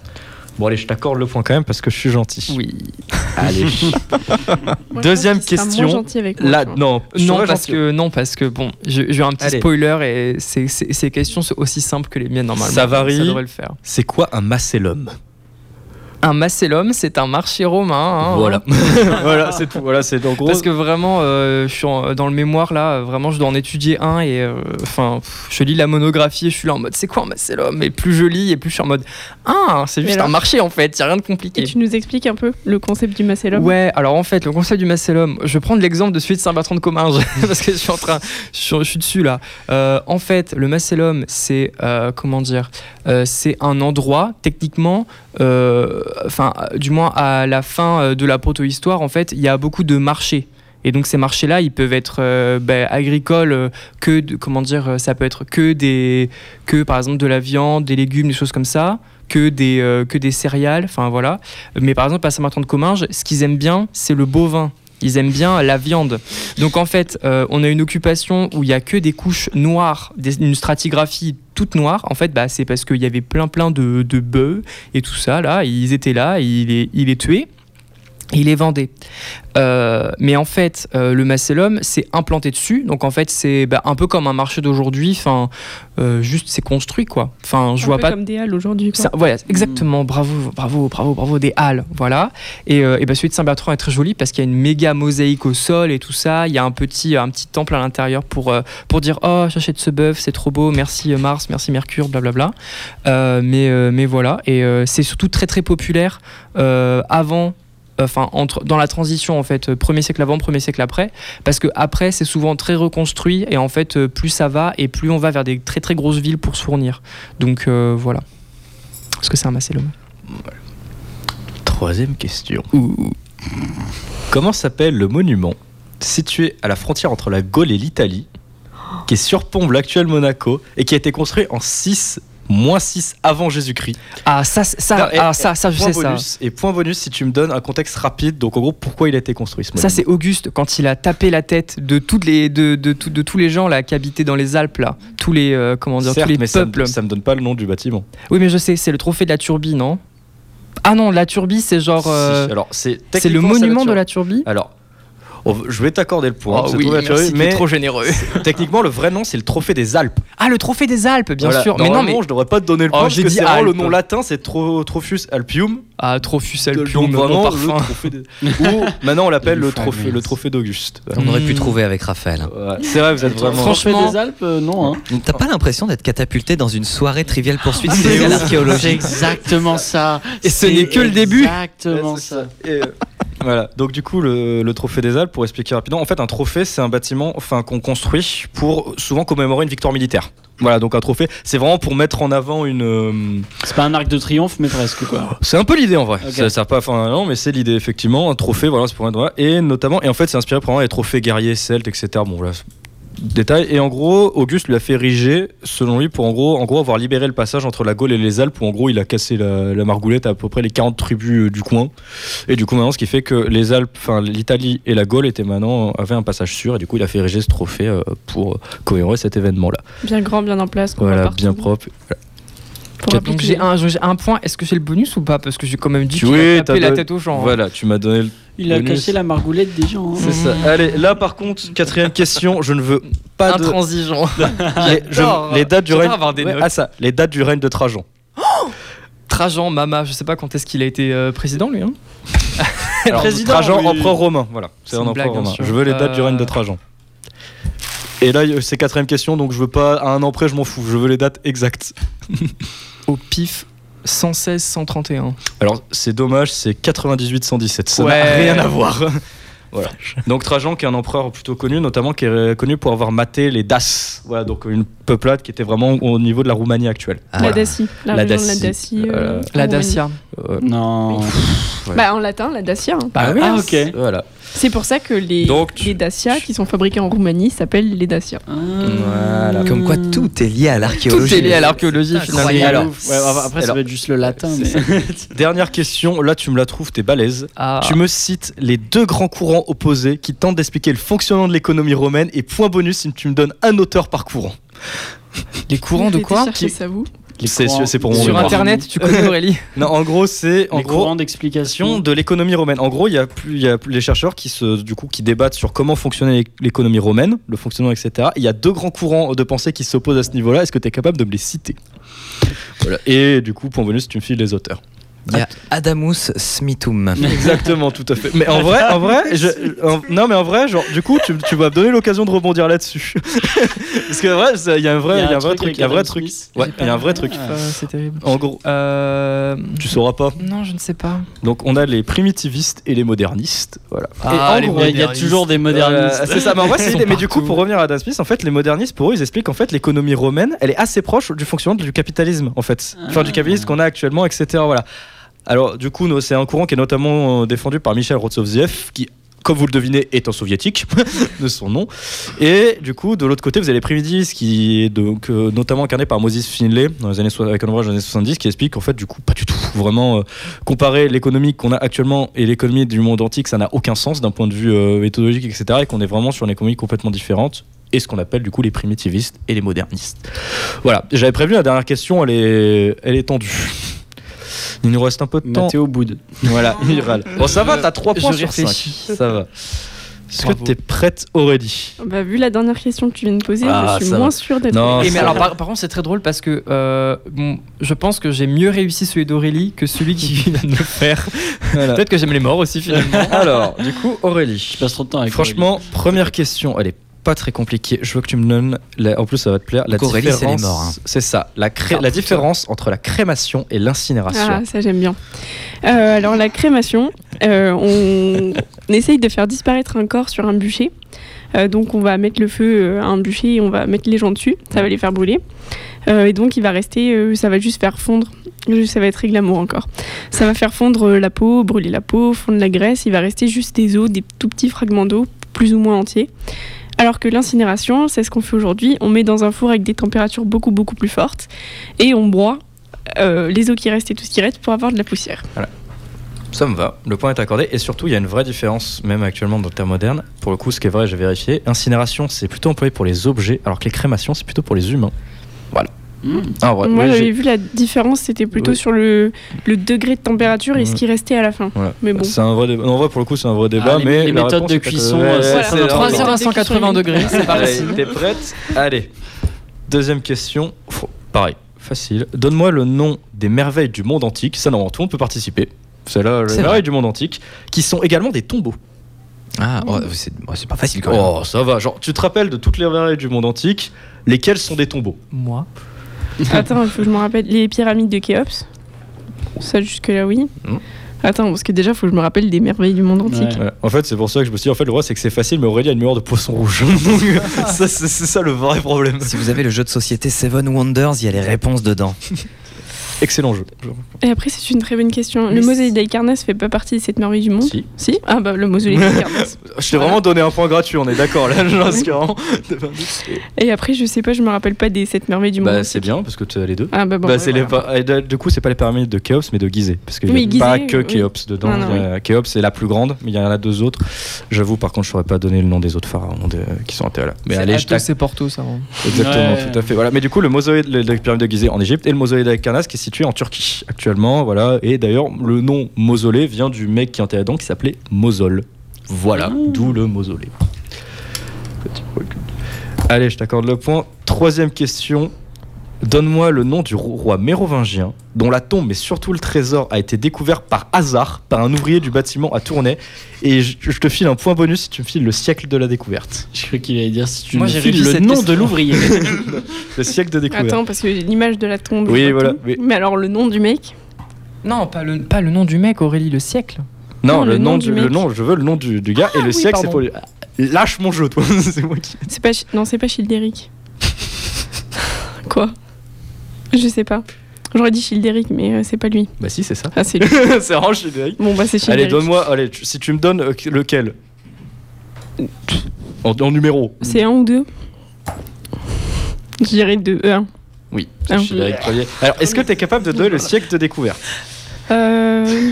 Bon allez, je t'accorde le point quand même parce que je suis gentil. Oui. Allez. Moi, je Deuxième pense qu'il sera question. moins gentil avec moi, Là, non, je Non parce, gentil. que, non, parce que bon, je- j'ai un petit Allez. spoiler et ces questions sont aussi simples que les miennes normalement. Ça varie. Ça devrait le faire. C'est quoi un macellum? Un macellum, c'est un marché romain. hein, Voilà. voilà, c'est tout. Voilà, c'est en gros. Parce que vraiment, euh, je suis en- dans le mémoire là, vraiment, je dois en étudier un et euh, enfin, je lis la monographie et je suis là en mode c'est quoi un macellum? Et plus je lis et plus je suis en mode ah, c'est juste alors- un marché en fait, y a rien de compliqué. Et tu nous expliques un peu le concept du macellum? Ouais, alors en fait, le concept du macellum, je vais prendre l'exemple de celui de Saint-Bertrand de Comminges, parce que je suis en train, je suis, je suis dessus là. Euh, en fait, le macellum, c'est, euh, comment dire, euh, c'est un endroit, techniquement, enfin, euh, du moins à la fin euh, de la proto-histoire, en fait, il y a beaucoup de marchés. Et donc ces marchés-là, ils peuvent être euh, ben, agricoles, que de- comment dire, ça peut être que des, que par exemple de la viande, des légumes, des choses comme ça, que des, que des céréales, enfin voilà. Mais par exemple à Saint-Martin de Comminges, ce qu'ils aiment bien, c'est le bovin. Ils aiment bien la viande. Donc en fait, euh, on a une occupation où il y a que des couches noires, une stratigraphie toute noire. En fait, bah, c'est parce qu'il y avait plein plein de, bœufs et tout ça là. Ils étaient là, et ils les tuaient. Il est vendé. Euh, mais en fait, euh, le macellum, c'est implanté dessus. Donc en fait, c'est bah, un peu comme un marché d'aujourd'hui. Enfin, euh, juste, c'est construit, quoi. Enfin, je Un vois peu pas. comme des halles aujourd'hui. voilà, exactement. Bravo, bravo, bravo, bravo. Des halles, voilà. Et, et bah, celui de Saint-Bertrand est très joli parce qu'il y a une méga mosaïque au sol et tout ça. Il y a un petit, un petit temple à l'intérieur pour, pour dire Oh, j'achète ce bœuf, c'est trop beau. Merci Mars, merci Mercure, blablabla. Euh, mais, euh, mais voilà. Et c'est surtout très, très populaire avant. Enfin, entre, dans la transition, en fait, premier siècle avant, premier siècle après, parce que après, c'est souvent très reconstruit, et en fait, euh, plus ça va, et plus on va vers des très très grosses villes pour se fournir. Donc euh, voilà. Est-ce que c'est un macellum Troisième question. Comment s'appelle le monument situé à la frontière entre la Gaule et l'Italie, qui surplombe l'actuel Monaco et qui a été construit en 6 moins 6 avant Jésus-Christ Ah, ça, ça, Non, et- ah, ça, ça, je sais ça. Et point bonus si tu me donnes un contexte rapide, donc en gros, pourquoi il a été construit ce monument Ça, c'est Auguste quand il a tapé la tête de, toutes les, de, de, tout- de tous les gens là, qui habitaient dans les Alpes, là. Tous les, euh, comment dire, Certes, tous les mais ça me, peuples. ça me donne pas le nom du bâtiment. Oui, mais je sais, c'est le trophée de la turbie, non? Ah non, la turbie, c'est genre. euh, Si, Alors, c'est le monument de la turbie? Alors, je vais t'accorder le point. Oh oui, merci, mais trop généreux. techniquement, le vrai nom, c'est le trophée des Alpes. Ah, le trophée des Alpes, bien Voilà. sûr. Mais non, mais. je devrais pas te donner le Oh, point j'ai dit le nom latin, c'est Tro- Trophus alpium. Ah, Trophus Donc, Alpium, bon vraiment parfum. le trophée de- Ou maintenant on l'appelle le trophée, le trophée d'Auguste. On aurait pu trouver avec Raphaël. Ouais. C'est vrai, vous êtes vraiment. Franchement- des Alpes, euh, non. Hein. T'as pas l'impression d'être catapulté dans une soirée triviale poursuite C'est spéciale ouf. C'est exactement ça. Et ce n'est que le début. Exactement ça. Et, euh, voilà. Donc du coup, le, le trophée des Alpes, pour expliquer rapidement, en fait, un trophée, c'est un bâtiment, enfin, qu'on construit pour souvent commémorer une victoire militaire. Voilà, donc un trophée, c'est vraiment pour mettre en avant une. euh, C'est pas un arc de triomphe, mais presque quoi. C'est un peu l'idée en vrai. Ok. Ça sert pas, enfin non, mais c'est l'idée effectivement. Un trophée, voilà, c'est pour mettre voilà. Et notamment, et en fait, c'est inspiré probablement les trophées guerriers celtes, etc. Bon, voilà. c'est- Détail. Et en gros, Auguste lui a fait ériger, selon lui, pour en gros, en gros avoir libéré le passage entre la Gaule et les Alpes, où en gros il a cassé la, la margoulette à, à peu près les 40 tribus euh, du coin. Et du coup, maintenant, ce qui fait que les Alpes, enfin l'Italie et la Gaule étaient maintenant avaient un passage sûr. Et du coup, il a fait ériger ce trophée euh, pour commémorer cet événement-là. Bien grand, bien en place. Voilà, bien propre. Pour Donc j'ai un, point. Est-ce que j'ai le bonus ou pas? Parce que j'ai quand même dit Tu- oui, tapé la tête aux gens. hein. Voilà, tu m'as donné le Il a Bonus. cassé la margoulette des gens. hein. C'est ça. Allez, là par contre, quatrième question, je ne veux pas de. Intransigeant. Les, dates du règne. Ouais, ah ça, les dates du règne de Trajan. Trajan, Mama, je sais pas quand est-ce qu'il a été euh, président lui. Hein Alors, président, Trajan, oui. empereur romain. Voilà, c'est un empereur blague, romain. Je veux les dates du règne de Euh. Trajan. Et là, c'est quatrième question, donc je veux pas à un an près, je m'en fous. Je veux les dates exactes. Au pif 116 131. Alors, c'est dommage, c'est 98 117. Ça Ouais. n'a rien à voir. voilà. Donc Trajan, qui est un empereur plutôt connu, notamment qui est connu pour avoir maté les Daces. Voilà, donc une peuplade qui était vraiment au niveau de la Roumanie actuelle. Ah, La. Dacie. La, La région de la Dacie. Dacie. euh, Euh, La. Dacia. Euh, Non. ouais. Bah, en latin, la Dacia. hein. Bah oui. ah, ok. Voilà. C'est pour ça que les, Donc, tu- les Dacia qui sont fabriqués en Roumanie s'appellent les Dacia. Voilà. Comme quoi tout est lié à Tout l'archéologie. est lié à l'archéologie finalement. Incroyable. Alors, Ouais, après, ça va être juste le latin. mais- Dernière question, là tu me la trouves, t'es balèze. Ah. Tu me cites les deux grands courants opposés qui tentent d'expliquer le fonctionnement de l'économie romaine et point bonus si tu me donnes un auteur par courant. Les courants de quoi Qui- ça vous C'est courants- pour mon Sur mémoire. internet, tu connais Aurélie Non, en gros, c'est en Les gros courants d'explication. de l'économie romaine. En gros, il y a plus, il y a les chercheurs qui se, du coup, qui débattent sur comment fonctionnait l'économie romaine, le fonctionnement, etc. Il y a deux grands courants de pensée qui s'opposent à ce niveau-là. Est-ce que tu es capable de me les citer? Voilà. Et du coup, point bonus, tu me files les auteurs. Il y a Adamus Smithum. Exactement, tout à fait. Mais en vrai, en vrai, je, en- non, mais en vrai, genre, du coup, tu, tu vas me donner l'occasion de rebondir là-dessus. Parce que vrai, il y a un vrai, il y a un vrai truc, il y a un vrai truc. Ouais, il y a un vrai truc. Ah. C'est terrible. En gros, Euh... tu sauras pas. Non, je ne sais pas. Donc, on a les primitivistes et les modernistes. Voilà. Ah, en gros, Il y a- toujours des modernistes. Euh, c'est ça, mais en vrai, c'est. Mais du coup, pour revenir à Adam Smith, en fait, les modernistes, pour eux, ils expliquent en fait l'économie romaine, elle est assez proche du fonctionnement du capitalisme, en fait. Enfin, du Ah. capitalisme qu'on a actuellement, etc. Voilà. Alors, du coup, c'est un courant qui est notamment euh, défendu par Michel Rotsovziev, qui, comme vous le devinez, est un soviétique de son nom. Et du coup, de l'autre côté, vous avez les primitivistes, qui est donc euh, notamment incarné par Moses Finlay dans les années so- avec un ouvrage des années 70, qui explique qu'en fait, du coup, pas du tout. Vraiment, euh, comparer l'économie qu'on a actuellement et l'économie du monde antique, ça n'a aucun sens d'un point de vue méthodologique, etc. Et qu'on est vraiment sur une économie complètement différente. Et ce qu'on appelle du coup les primitivistes et les modernistes. Voilà, j'avais prévu la dernière question, elle est, elle est tendue. Il nous reste un peu de temps. Mathéo boude. Voilà, il râle. Bon, ça va, t'as 3 Je points sur réfléchis. 5. Ça va. Est-ce que t'es prête, Aurélie Bah, vu la dernière question que tu viens de poser, Ah, je suis moins va. sûre d'être. Ça mais alors, par, par contre, c'est très drôle parce que euh, bon, je pense que j'ai mieux réussi celui d'Aurélie que celui qui vient de me faire. Voilà. Peut-être que j'aime les morts aussi finalement. Alors, du coup, Aurélie. Je passe trop de temps avec Franchement, première question, elle est pas très compliquée. Je veux que tu me donnes, la- en plus ça va te plaire, la c'est les différence. morts, hein. C'est ça, la, cré- Ah, la putain. différence entre la crémation et l'incinération. Ah, ça j'aime bien. Euh, alors la crémation, euh, on... on essaye de faire disparaître un corps sur un bûcher. Euh, donc on va mettre le feu à un bûcher et on va mettre les gens dessus. Ça va les faire brûler. Euh, et donc il va rester, euh, ça va juste faire fondre. Ça va être très glamour encore. Ça va faire fondre la peau, brûler la peau, fondre la graisse. Il va rester juste des os, des tout petits fragments d'eau, plus ou moins entiers. Alors que l'incinération, c'est ce qu'on fait aujourd'hui. On met dans un four avec des températures beaucoup beaucoup plus fortes et on broie euh, les os qui restent et tout ce qui reste pour avoir de la poussière. Ça me va, le point est accordé. Et surtout, il y a une vraie différence, même actuellement dans le terme moderne. Pour le coup, ce qui est vrai, j'ai vérifié. Incinération, c'est plutôt employé pour les objets, alors que les crémations, c'est plutôt pour les humains. Mmh. Ah, ouais, Moi, j'avais j'ai- vu la différence, c'était plutôt Oui. sur le, le degré de température et ce Mhm. qui restait à la fin. Voilà. Mais bon. C'est un vrai débat. En vrai, pour le coup, c'est un vrai débat, Ah, les- mais les méthodes de cuisson, Ouais, euh, c'est Voilà. c'est notre- vraiment- 3 heures à 180 degrés, c'est parti. t'es prête Allez. Deuxième question. Faut- Pareil, facile. Donne-moi le nom des merveilles du monde antique. Ça, normalement, tout le monde peut participer. C'est là, les merveilles vrai. du monde antique, qui sont également des tombeaux. Ah, oh, c'est oh, c'est pas facile quand même. Oh, ça va. Genre, tu te rappelles de toutes les merveilles du monde antique, lesquelles sont des tombeaux? Moi? Attends, il faut que je me rappelle. Les pyramides de Khéops. Ça, jusque-là, oui. Attends, parce que déjà, il faut que je me rappelle des merveilles du monde antique. Ouais. Ouais. En fait, c'est pour ça que je me suis dit, en fait, le vrai, c'est que c'est facile, mais Aurélie a une mémoire de poisson rouge. Donc, ça, c'est c'est ça le vrai problème. Si vous avez le jeu de société Seven Wonders, il y a les réponses dedans. Excellent jeu. Et après, c'est une très bonne question. Mais le c'est- mausolée d'Aïkarnas fait pas partie de cette merveille du monde Si. Si Ah, bah, le mausolée d'Aïkarnas. Je t'ai vraiment donné un point gratuit, on est d'accord là. Et après, je sais pas, je me rappelle pas des sept merveilles du monde. Bah, c'est bien parce que tu as les deux. Ah, bah, bon. bah, ouais, c'est les voilà. de- du coup, c'est pas les pyramides de Khéops, mais de Gizeh. Parce qu'il Oui, n'y a pas que oui. Khéops dedans. Non, Khéops, c'est la plus grande, mais il y en a deux autres. J'avoue, par contre, je saurais pas donner le nom des autres pharaons de- qui sont enterrés là. Mais allez, je et Porto, ça. Exactement, tout à fait. Voilà. Mais du coup, le mausolée de la pyramide de Gizeh en Égypte et le mausolée d'Akarnas qui est situé en Turquie actuellement. Voilà. Et d'ailleurs, le nom mausolée vient du mec qui enterrait dedans qui s'appelait Mosol. Voilà, d'où le mausolée. Allez, je t'accorde le point. Troisième question. Donne-moi le nom du roi mérovingien dont la tombe, mais surtout le trésor, a été découvert par hasard par un ouvrier du bâtiment à Tournai. Et je, je te file un point bonus si tu me files le siècle de la découverte. Je crois qu'il allait dire si tu Moi, me files le nom question. de l'ouvrier. Le siècle de découverte. Attends, parce que j'ai l'image de la tombe. Oui, voilà, oui. Mais alors, le nom du mec? Non, pas le, pas le nom du mec, Aurélie, le siècle. Non, Non, le, le nom nom du, du le mec. nom, je veux le nom du, du gars et le oui, siècle, c'est pour lui. Lâche mon jeu, toi. c'est moi qui. C'est pas. Non, c'est pas Childéric. Quoi? Je sais pas. J'aurais dit Childéric, mais euh, c'est pas lui. Bah si, c'est ça. Ah, c'est lui. c'est vraiment Childéric. Bon, bah, c'est Allez, Childéric. donne-moi. Allez, tu- si tu me donnes euh, lequel en, en numéro. C'est un ou deux Je dirais deux. Euh, un. Oui, Ah. Childéric premier. Alors, est-ce que tu es capable de donner le siècle de découverte? Euh,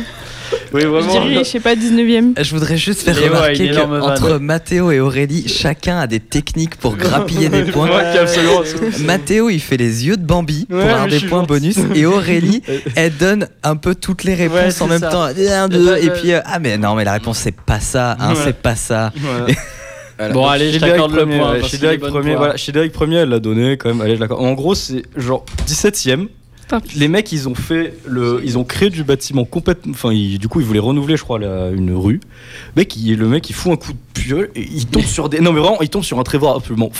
Oui, je dirais, je sais pas, 19ème. Je voudrais juste faire remarquer qu'entre vanne. Mathéo et Aurélie, chacun a des techniques pour grappiller des points. Mathéo, il fait les yeux de Bambi pour Ouais, avoir des points bonus. Et Aurélie, elle donne un peu toutes les réponses Ouais, en même ça. temps. Un, bah, deux, et bah, puis, euh, ah, mais non, mais la réponse, c'est pas ça. hein, Ouais. C'est pas ça. Voilà. Bon, allez, je t'accorde le premier, point, est bonne premier, voilà, premier, elle l'a donné quand même. Allez, je l'accorde. En gros, c'est genre 17ème. Les mecs, ils ont fait le, ils ont créé du bâtiment complètement. Enfin, du coup, ils voulaient renouveler, je crois, la- une rue. Mec, il, le mec, il fout un coup de pieu et il tombe sur des. Non, mais vraiment, il tombe sur un trésor absolument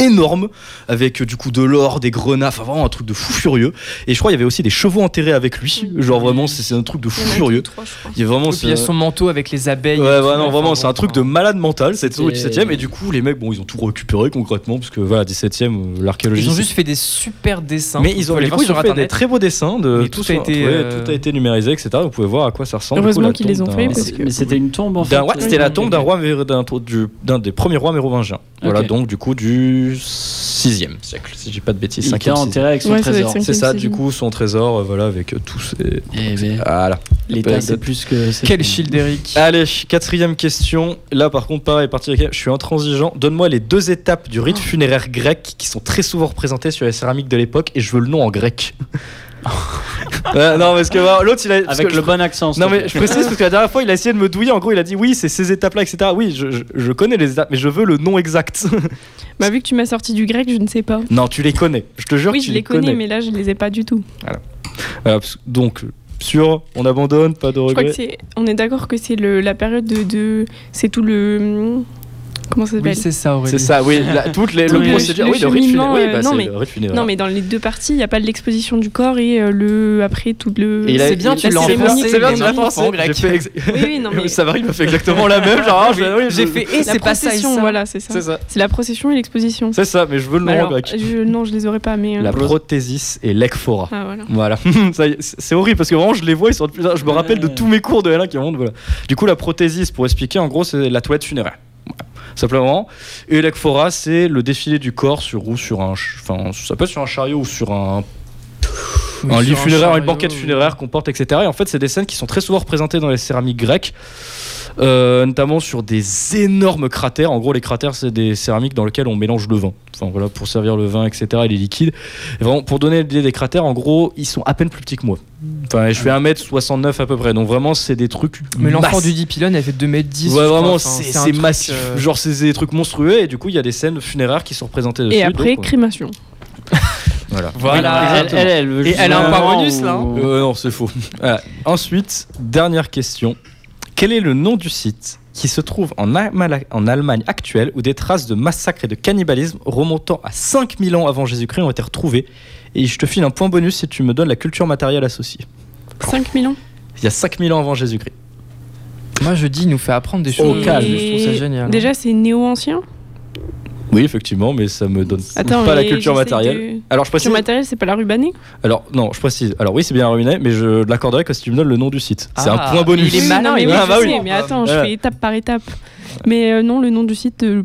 énorme avec euh, du coup de l'or, des grenades, enfin vraiment un truc de fou furieux. Et je crois qu'il y avait aussi des chevaux enterrés avec lui. Genre vraiment, c'est un truc de fou Il furieux. trois. Il y a vraiment. Et puis il y a son manteau avec les abeilles. Ouais, non, enfin, vraiment, c'est un truc de malade mental. C'est au C'était- 17ème. Et du coup, les mecs, bon, ils ont tout récupéré concrètement, parce que voilà, 17ème, euh, l'archéologie. Ils ont juste fait des super dessins. Mais ils ont, du les coup, ils ont fait des très beaux dessins. De, tout a été, ouais, euh, tout a été numérisé, etc. Vous pouvez voir à quoi ça ressemble. Heureusement qu'ils les ont fait, Mais parce que- c'était une tombe en fait. c'était la tombe d'un roi, d'un du- d'un des premiers rois mérovingiens. Voilà, donc du coup du 6e siècle, si je dis pas de bêtises. Il était 5e, 6e. enterré avec son Ouais, trésor. C'est ça, du coup, son trésor, euh, voilà, avec euh, tous ces. Eh ben, Voilà. L'État, c'est plus que. Quel Childéric. Allez, quatrième question. Là, par contre, pareil, partie avec- je suis intransigeant. Donne-moi les deux étapes du rite funéraire grec qui sont très souvent représentées sur les céramiques de l'époque et je veux le nom en grec. Ouais, non, parce que bah, l'autre, il a. Avec que le je- bon accent. Non mais je précise parce que la dernière fois il a essayé de me douiller en gros il a dit oui c'est ces étapes là etc oui je, je- je connais les étapes mais je veux le nom exact Bah, vu que tu m'as sorti du grec, je ne sais pas. non tu les connais je te jure Oui, tu je les connais, mais là, je les ai pas du tout. Voilà, parce- donc sûr on abandonne pas de Je crois regret que c'est. On est d'accord que c'est le la période de. de- C'est tout le. Comment ça s'appelle Oui, c'est ça, Aurélie. c'est ça oui la- toutes les le le- procédure le oui le rite cheminement, funéraire oui euh, bah, non, c'est mais- le rite funéraire Non, mais dans les deux parties, il n'y a pas l'exposition du corps et euh, le après tout le. C'est bien, tu la l'as enfoncé, c'est bien tu l'as pensé Oui, oui, non, mais. Savary m'a fait exactement la même genre oui, J'ai fait et c'est pas ça voilà, c'est ça. c'est la procession et l'exposition. c'est ça mais je veux le nom grec je- non, je les aurais pas, mais. euh, la prothésis et l'ekphora Ah, voilà. C'est horrible parce que vraiment je les vois, ils sont de plus en- Je me rappelle de tous mes cours de L1 qui remontent. Voilà. Du coup, la prothésis, pour expliquer, en gros, c'est la toilette funéraire. Simplement. Et l'ekphora, c'est le défilé du corps sur ou sur un. Enfin, ça sur un chariot ou sur un, un lit funéraire, une banquette funéraire qu'on porte, etc. Et en fait, c'est des scènes qui sont très souvent représentées dans les céramiques grecques. euh, notamment sur des énormes cratères. En gros, les cratères, c'est des céramiques dans lesquelles on mélange le vin. Enfin, voilà, pour servir le vin, etc. et les liquides. Et vraiment, pour donner l'idée des cratères, en gros, ils sont à peine plus petits que moi. Enfin, je fais 1m69 à peu près. Donc, vraiment, c'est des trucs. Mais l'enfant du 10 pylônes, elle fait 2m10. Ouais, vraiment, c'est massif. euh, Genre, c'est des trucs monstrueux. Et du coup, il y a des scènes funéraires qui sont représentées dessus. Et après, donc, euh, crémation. Voilà. Voilà. elle, elle, elle veut Et elle a un vraiment bonus, là, hein. Euh, non, c'est faux. Voilà. Ensuite, dernière question. Quel est le nom du site qui se trouve en, Allemagne actuelle où des traces de massacres et de cannibalisme remontant à 5000 ans avant Jésus-Christ ont été retrouvées? Et je te file un point bonus si tu me donnes la culture matérielle associée. 5000 ans? Il y a 5000 ans avant Jésus-Christ. Moi, je dis, il nous fait apprendre des choses. Au calme. Je trouve ça génial. Déjà, c'est néo-ancien? Oui, effectivement, mais ça me donne Attends, pas la culture matérielle. de- Alors, je précise. Culture matérielle, c'est pas la rubanée Alors, non, je précise. Alors, oui, c'est bien ruiné, mais je l'accorderai que si tu me donnes le nom du site. c'est un Ah, point bonus. il est malin, non, mais oui, Ah, bah sais, oui. mais attends, je fais étape par étape. Mais euh, non, le nom du site, euh,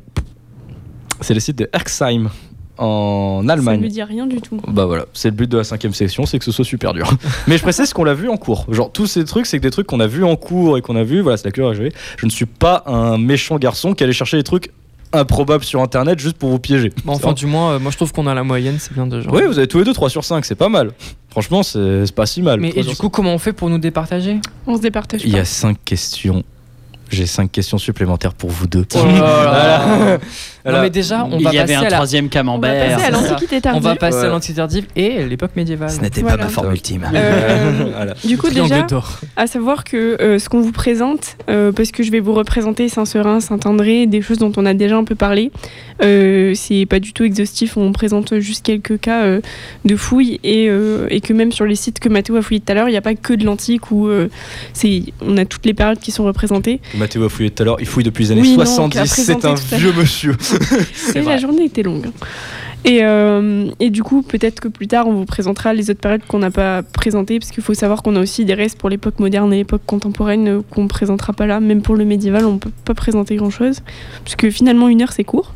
C'est le site de Erxheim en ça Allemagne. me dit rien du tout. Bah voilà, c'est le but de la cinquième section, c'est que ce soit super dur. Mais je précise qu'on l'a vu en cours. Genre tous ces trucs, c'est que des trucs qu'on a vu en cours et qu'on a vu. Voilà, c'est la culture que j'avais. Je ne suis pas un méchant garçon qui allait chercher des trucs improbables sur internet juste pour vous piéger. Bon, enfin, du moins, euh, moi, je trouve qu'on a la moyenne, c'est bien déjà. Oui, vous avez tous les deux 3 sur 5, c'est pas mal. Franchement, c'est c'est pas si mal. Mais 3 et sur du coup, comment on fait pour nous départager? On se départage Il y pas. a 5 questions. J'ai 5 questions supplémentaires pour vous deux. Oh là là. Voilà. Non, mais déjà, on Il va y avait un à la- troisième On va camembert. passer à l'Antiquité On tardive. va passer Ouais. à l'Antiquité tardive et l'époque médiévale. Ce n'était Voilà. pas ma forme ultime. Euh, Voilà. Du coup, Triangle déjà, d'or. à savoir que euh, ce qu'on vous présente, euh, parce que je vais vous représenter Saint-Seurin, Saint-André, des choses dont on a déjà un peu parlé, euh, c'est pas du tout exhaustif, on présente juste quelques cas euh, de fouilles et, euh, et que même sur les sites que Mathéo a fouillé tout à l'heure, il n'y a pas que de l'antique où euh, c'est, on a toutes les périodes qui sont représentées. Mathéo a fouillé tout à l'heure, il fouille depuis les années Oui, non, 70, qui a c'est un tout à vieux monsieur. Et la journée était longue. Et, euh, et du coup, peut-être que plus tard, on vous présentera les autres périodes qu'on n'a pas présentées, parce qu'il faut savoir qu'on a aussi des restes pour l'époque moderne et l'époque contemporaine qu'on ne présentera pas là. Même pour le médiéval, on ne peut pas présenter grand-chose, parce que finalement, une heure, c'est court.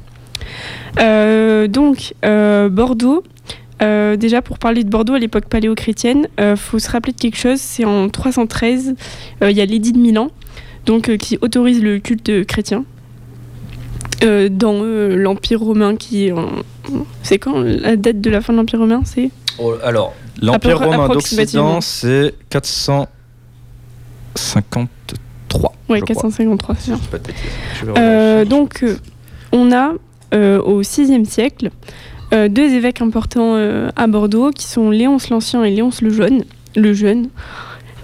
Euh, donc, euh, Bordeaux. euh, déjà, pour parler de Bordeaux à l'époque paléo-chrétienne, il faut se rappeler de quelque chose. C'est en 313, euh, il y a l'édit de Milan, donc, qui autorise le culte chrétien. Euh, dans euh, l'Empire romain qui C'est quand la date de la fin de l'Empire romain C'est Oh, alors, l'Empire romain d'Occident, c'est 453. Ouais, je crois. 453, c'est ça. Euh, donc, on a au VIe siècle deux évêques importants à Bordeaux qui sont Léonce l'Ancien et Léonce le Jeune, le Jeune,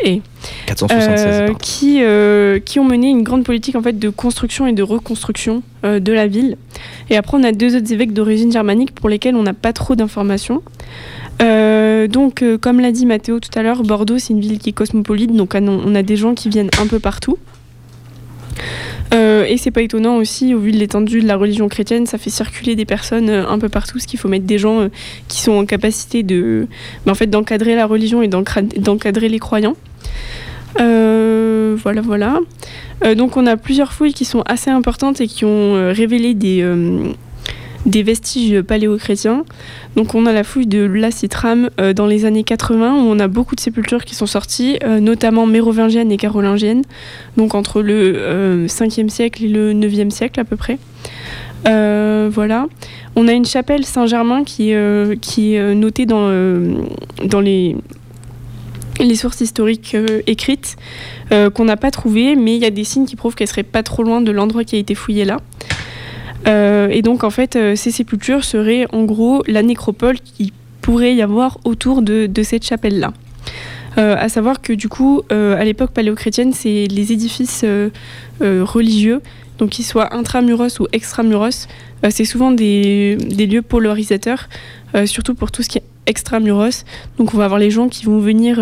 et 476. euh, qui, euh, qui ont mené une grande politique en fait de construction et de reconstruction euh, de la ville. Et après, on a deux autres évêques d'origine germanique pour lesquels on n'a pas trop d'informations. Euh, donc, euh, comme l'a dit Mathéo tout à l'heure, Bordeaux, c'est une ville qui est cosmopolite, donc on a des gens qui viennent un peu partout. Euh, et c'est pas étonnant aussi, au vu de l'étendue de la religion chrétienne, ça fait circuler des personnes euh, un peu partout, ce qu'il faut mettre des gens euh, qui sont en capacité de, ben, en fait, d'encadrer la religion et d'encadrer les croyants. Voilà, voilà. Donc on a plusieurs fouilles qui sont assez importantes et qui ont révélé des, des vestiges paléo-chrétiens. Donc on a la fouille de Lacitram euh, dans les années 80 où on a beaucoup de sépultures qui sont sorties, euh, notamment mérovingiennes et carolingiennes, donc entre le euh, 5e siècle et le 9e siècle à peu près. Euh, voilà. On a une chapelle Saint-Germain qui, qui est notée dans, dans les les sources historiques écrites qu'on n'a pas trouvées, mais il y a des signes qui prouvent qu'elles seraient pas trop loin de l'endroit qui a été fouillé là. Euh, et donc en fait, euh, ces sépultures seraient en gros la nécropole qui pourrait y avoir autour de, cette chapelle-là. Euh, à savoir que du coup, euh, à l'époque paléochrétienne, c'est les édifices religieux, donc qu'ils soient intramuros ou extramuros, c'est souvent des, lieux polarisateurs, surtout pour tout ce qui est extramuros. Donc on va avoir les gens qui vont venir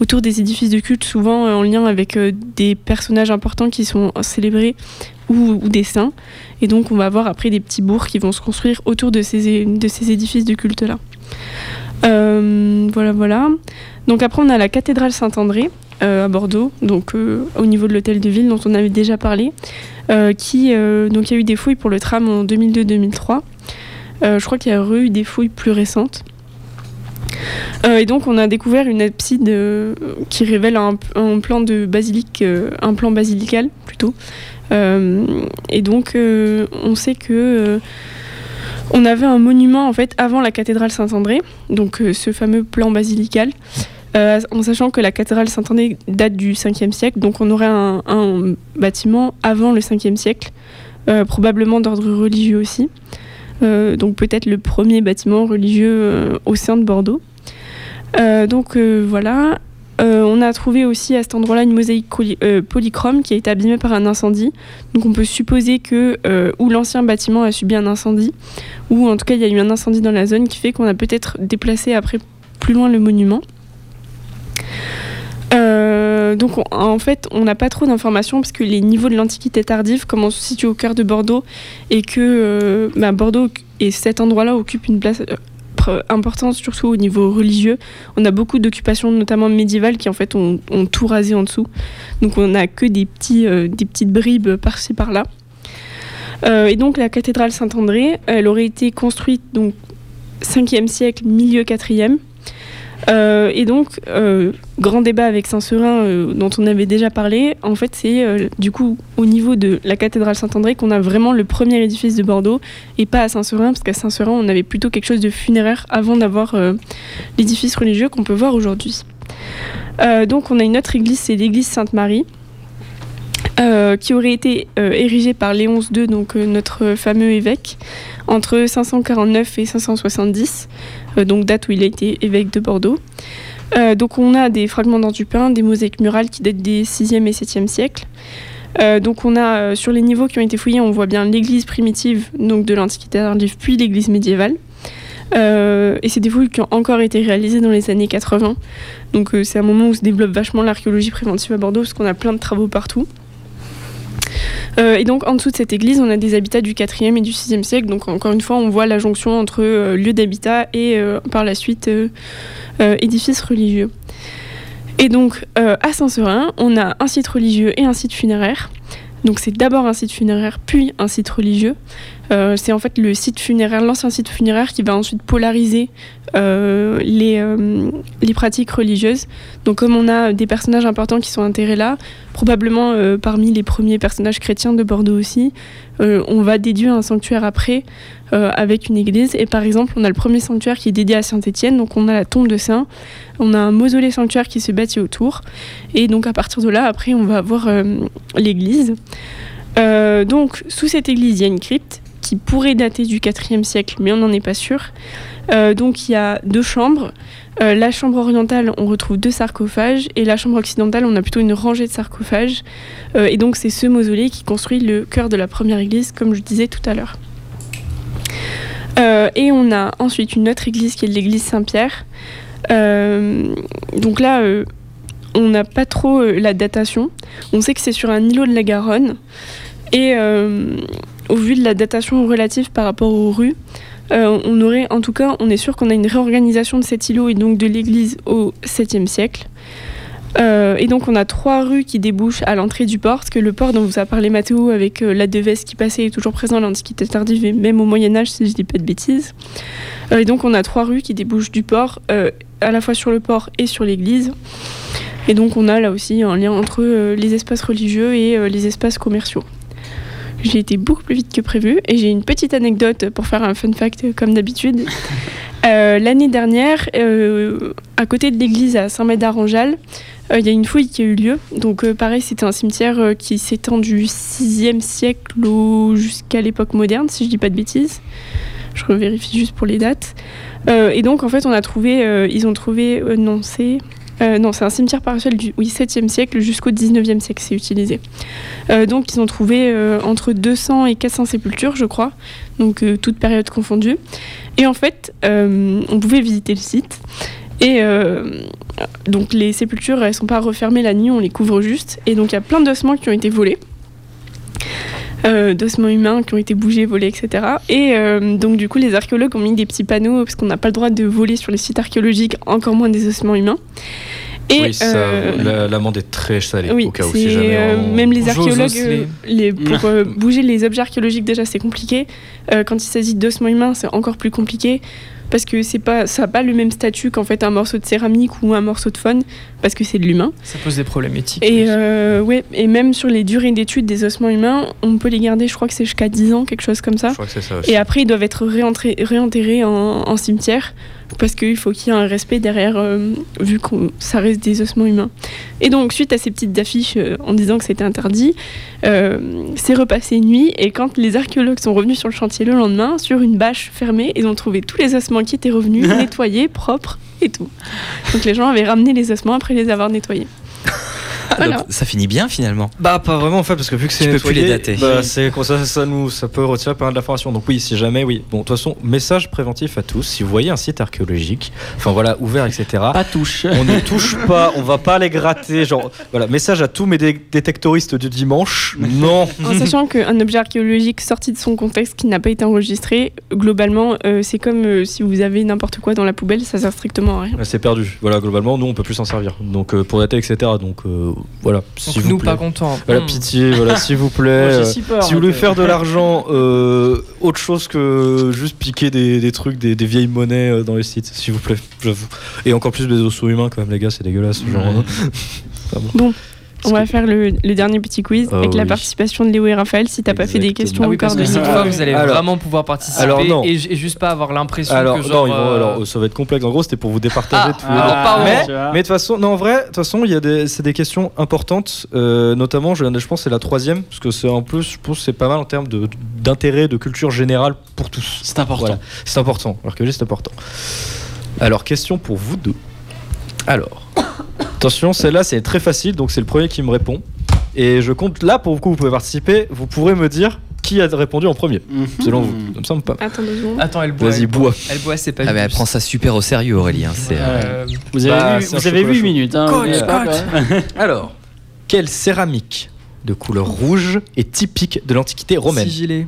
autour des édifices de culte, souvent en lien avec des personnages importants qui sont célébrés ou, ou des saints. Et donc on va avoir après des petits bourgs qui vont se construire autour de ces, de ces édifices de culte-là. Euh, voilà, voilà. Donc après on a la cathédrale Saint-André euh, à Bordeaux, donc euh, au niveau de l'hôtel de ville dont on avait déjà parlé, qui donc il y a eu des fouilles pour le tram en 2002-2003. Euh, je crois qu'il y a eu des fouilles plus récentes. Et donc on a découvert une abside qui révèle un, plan de basilique, un plan basilical plutôt. Euh, et donc euh, on sait que euh, on avait un monument en fait avant la cathédrale Saint-André, donc ce fameux plan basilical. en sachant que la cathédrale Saint-André date du 5e siècle, donc on aurait un, bâtiment avant le 5e siècle, probablement d'ordre religieux aussi. Donc peut-être le premier bâtiment religieux au sein de Bordeaux. Donc voilà. Euh, on a trouvé aussi à cet endroit-là une mosaïque euh, polychrome qui a été abîmée par un incendie. Donc on peut supposer que euh, l'ancien bâtiment a subi un incendie, ou en tout cas il y a eu un incendie dans la zone qui fait qu'on a peut-être déplacé après plus loin le monument. Donc on- en fait on n'a pas trop d'informations parce que les niveaux de l'Antiquité tardive, comme on se situe au cœur de Bordeaux et que bah, Bordeaux et cet endroit-là occupent une place euh, importante surtout au niveau religieux. On a beaucoup d'occupations notamment médiévales qui en fait ont, ont tout rasé en dessous. Donc on n'a que des, petits, euh, des petites bribes par-ci par-là. Euh, et donc la cathédrale Saint-André, elle aurait été construite donc 5e siècle, milieu 4e. Euh, et donc, euh, grand débat avec Saint-Seurin euh, dont on avait déjà parlé. En fait, c'est du coup au niveau de la cathédrale Saint-André qu'on a vraiment le premier édifice de Bordeaux et pas à Saint-Seurin, parce qu'à Saint-Seurin, on avait plutôt quelque chose de funéraire avant d'avoir l'édifice religieux qu'on peut voir aujourd'hui. Donc, on a une autre église, c'est l'église Sainte-Marie. Euh, qui aurait été euh, érigée par Léon II, donc euh, notre fameux évêque, entre 549 et 570, euh, donc date où il a été évêque de Bordeaux. Donc on a des fragments pain, des mosaïques murales qui datent des 6e et 7e siècles. Donc on a sur les niveaux qui ont été fouillés, on voit bien l'église primitive donc de l'Antiquité tardive, puis l'église médiévale. Et c'est des fouilles qui ont encore été réalisées dans les années 80. Donc c'est un moment où se développe vachement l'archéologie préventive à Bordeaux parce qu'on a plein de travaux partout. Euh, et donc en dessous de cette église, on a des habitats du 4e et du 6e siècle. Donc encore une fois, on voit la jonction entre euh, lieu d'habitat et euh, par la suite édifice religieux. Et donc à Saint-Seurin, on a un site religieux et un site funéraire. Donc c'est d'abord un site funéraire, puis un site religieux. Euh, c'est en fait le site funéraire, l'ancien site funéraire qui va ensuite polariser euh, les, euh, les pratiques religieuses. Donc comme on a des personnages importants qui sont enterrés là, probablement parmi les premiers personnages chrétiens de Bordeaux aussi, on va déduire un sanctuaire après avec une église. Et par exemple, on a le premier sanctuaire qui est dédié à Saint-Étienne, donc on a la tombe de Saint, on a un mausolée sanctuaire qui se bâtit autour. Et donc à partir de là, après, on va avoir l'église. Donc sous cette église, il y a une crypte qui pourrait dater du 4e siècle, mais on n'en est pas sûr. Euh, donc il y a deux chambres. Euh, la chambre orientale, on retrouve deux sarcophages, et la chambre occidentale, on a plutôt une rangée de sarcophages. Euh, et donc c'est ce mausolée qui construit le cœur de la première église, comme je disais tout à l'heure. Et on a ensuite une autre église qui est l'église Saint-Pierre. Donc là, on n'a pas trop la datation. On sait que c'est sur un îlot de la Garonne. Et au vu de la datation relative par rapport aux rues, euh, on aurait, en tout cas, on est sûr qu'on a une réorganisation de cet îlot et donc de l'église au 7e siècle. Euh, et donc on a trois rues qui débouchent à l'entrée du port, parce que le port dont vous a parlé Mathéo avec euh, la Devesse qui passait est toujours présent à l'Antiquité tardive et même au Moyen Âge si je dis pas de bêtises. Et donc on a trois rues qui débouchent du port, à la fois sur le port et sur l'église. Et donc on a là aussi un lien entre les espaces religieux et les espaces commerciaux. J'ai été beaucoup plus vite que prévu et j'ai une petite anecdote pour faire un fun fact euh, comme d'habitude. Euh, L'année dernière, euh, à côté de l'église à Saint-Médard-en-Jalles, euh, il y a une fouille qui a eu lieu. Donc pareil, c'était un cimetière qui s'étend du 6e siècle jusqu'à l'époque moderne, si je dis pas de bêtises. Je revérifie juste pour les dates. Et donc en fait, on a trouvé, ils ont trouvé, non c'est, euh, non c'est un cimetière partiel du oui, 7e siècle jusqu'au 19e siècle, c'est utilisé. Euh, donc ils ont trouvé euh, entre 200 et 400 sépultures, je crois, donc toutes périodes confondues. Et en fait, on pouvait visiter le site. Et donc les sépultures, elles sont pas refermées la nuit, on les couvre juste. Et donc il y a plein d'ossements qui ont été volés. Euh, d'ossements humains qui ont été bougés, volés, etc. Et euh, donc du coup les archéologues ont mis des petits panneaux parce qu'on n'a pas le droit de voler sur les sites archéologiques, encore moins des ossements humains. Et oui, euh, la- l'amende est très salée oui, au cas où si jamais. euh, on- même les archéologues, euh, les, pour euh, bouger les objets archéologiques déjà c'est compliqué. Quand il s'agit d'ossements humains, c'est encore plus compliqué parce que c'est pas, ça n'a pas le même statut qu'en fait un morceau de céramique ou un morceau de faune parce que c'est de l'humain. Ça pose des problèmes éthiques. Et, euh, ouais, et même sur les durées d'études des ossements humains, on peut les garder, je crois que c'est jusqu'à 10 ans, quelque chose comme ça. Je crois que c'est ça aussi. Et après, ils doivent être réenterrés en, en cimetière parce qu'il faut qu'il y ait un respect derrière, euh, vu que ça reste des ossements humains. Et donc, suite à ces petites affiches euh, en disant que c'était interdit, euh, c'est repassé nuit. Et quand les archéologues sont revenus sur le chantier le lendemain, sur une bâche fermée, ils ont trouvé tous les ossements qui étaient revenus, nettoyés, propres et tout. Donc, les gens avaient ramené les ossements après les avoir nettoyés. Voilà. Donc, ça finit bien finalement. Bah pas vraiment en fait parce que vu que c'est Tu peux plus nettoyé, les dater. bah, c'est ça, ça nous ça peut retirer pas mal d'informations. Donc oui, si jamais oui. Bon de toute façon, message préventif à tous. Si vous voyez un site archéologique, enfin voilà ouvert etc. Pas touche. On ne touche pas, on va pas les gratter. Genre voilà message à tous mes dé- détectoristes du dimanche. Non. En sachant qu'un objet archéologique sorti de son contexte qui n'a pas été enregistré, globalement, euh, c'est comme euh, si vous avez n'importe quoi dans la poubelle, ça sert strictement à rien. C'est perdu. Voilà globalement nous on peut plus s'en servir. Donc euh, pour dater etc. Donc euh, voilà. Donc S'il vous nous, plaît. pas contents. Voilà Hmm. pitié. Voilà s'il vous plaît. Moi, euh, si peur, Si vous voulez faire de l'argent, euh, autre chose que juste piquer des, des trucs, des, des vieilles monnaies euh, dans les sites, s'il vous plaît, j'avoue. Et encore plus des osseaux humains, quand même, les gars, c'est dégueulasse. Genre, Ouais. hein. Bon, on va que- faire le, le dernier petit quiz Ah avec la participation de Léo et Raphaël si t'as pas fait des questions Ah oui, encore parce que de cette fois, vous allez Alors- vraiment pouvoir participer Alors, non. et, et juste pas avoir l'impression Alors, que genre. non, ils vont- euh, alors, ça va être complexe. En gros, c'était pour vous départager Ah, tous les deux. alors, pardon. Mais, de toute façon, non, en vrai, de toute façon, il y a des, c'est des questions importantes, euh, notamment, je, je pense, que c'est la troisième, parce que c'est en plus, je pense, que c'est pas mal en termes de, d'intérêt, de culture générale pour tous. C'est important. Voilà. C'est important. L'archéologie, c'est important. Alors, question pour vous deux. Alors, attention, celle-là, c'est très facile, donc c'est le premier qui me répond. Et je compte là, pour vous, vous pouvez participer. Vous pourrez me dire qui a répondu en premier, Mhm. selon vous. Ça, on peut pas. Attends deux secondes. Attends, elle boit. Vas-y, bois. Elle boit, c'est pas Ah, mais elle prend ça super au sérieux, Aurélie. hein, c'est, euh, Euh, Vous avez, Bah, un vous avez chocolat 8 chaud. minutes. Hein, Coach, pas, coach. Alors, quelle céramique de couleur rouge est typique de l'Antiquité romaine? Sigilé.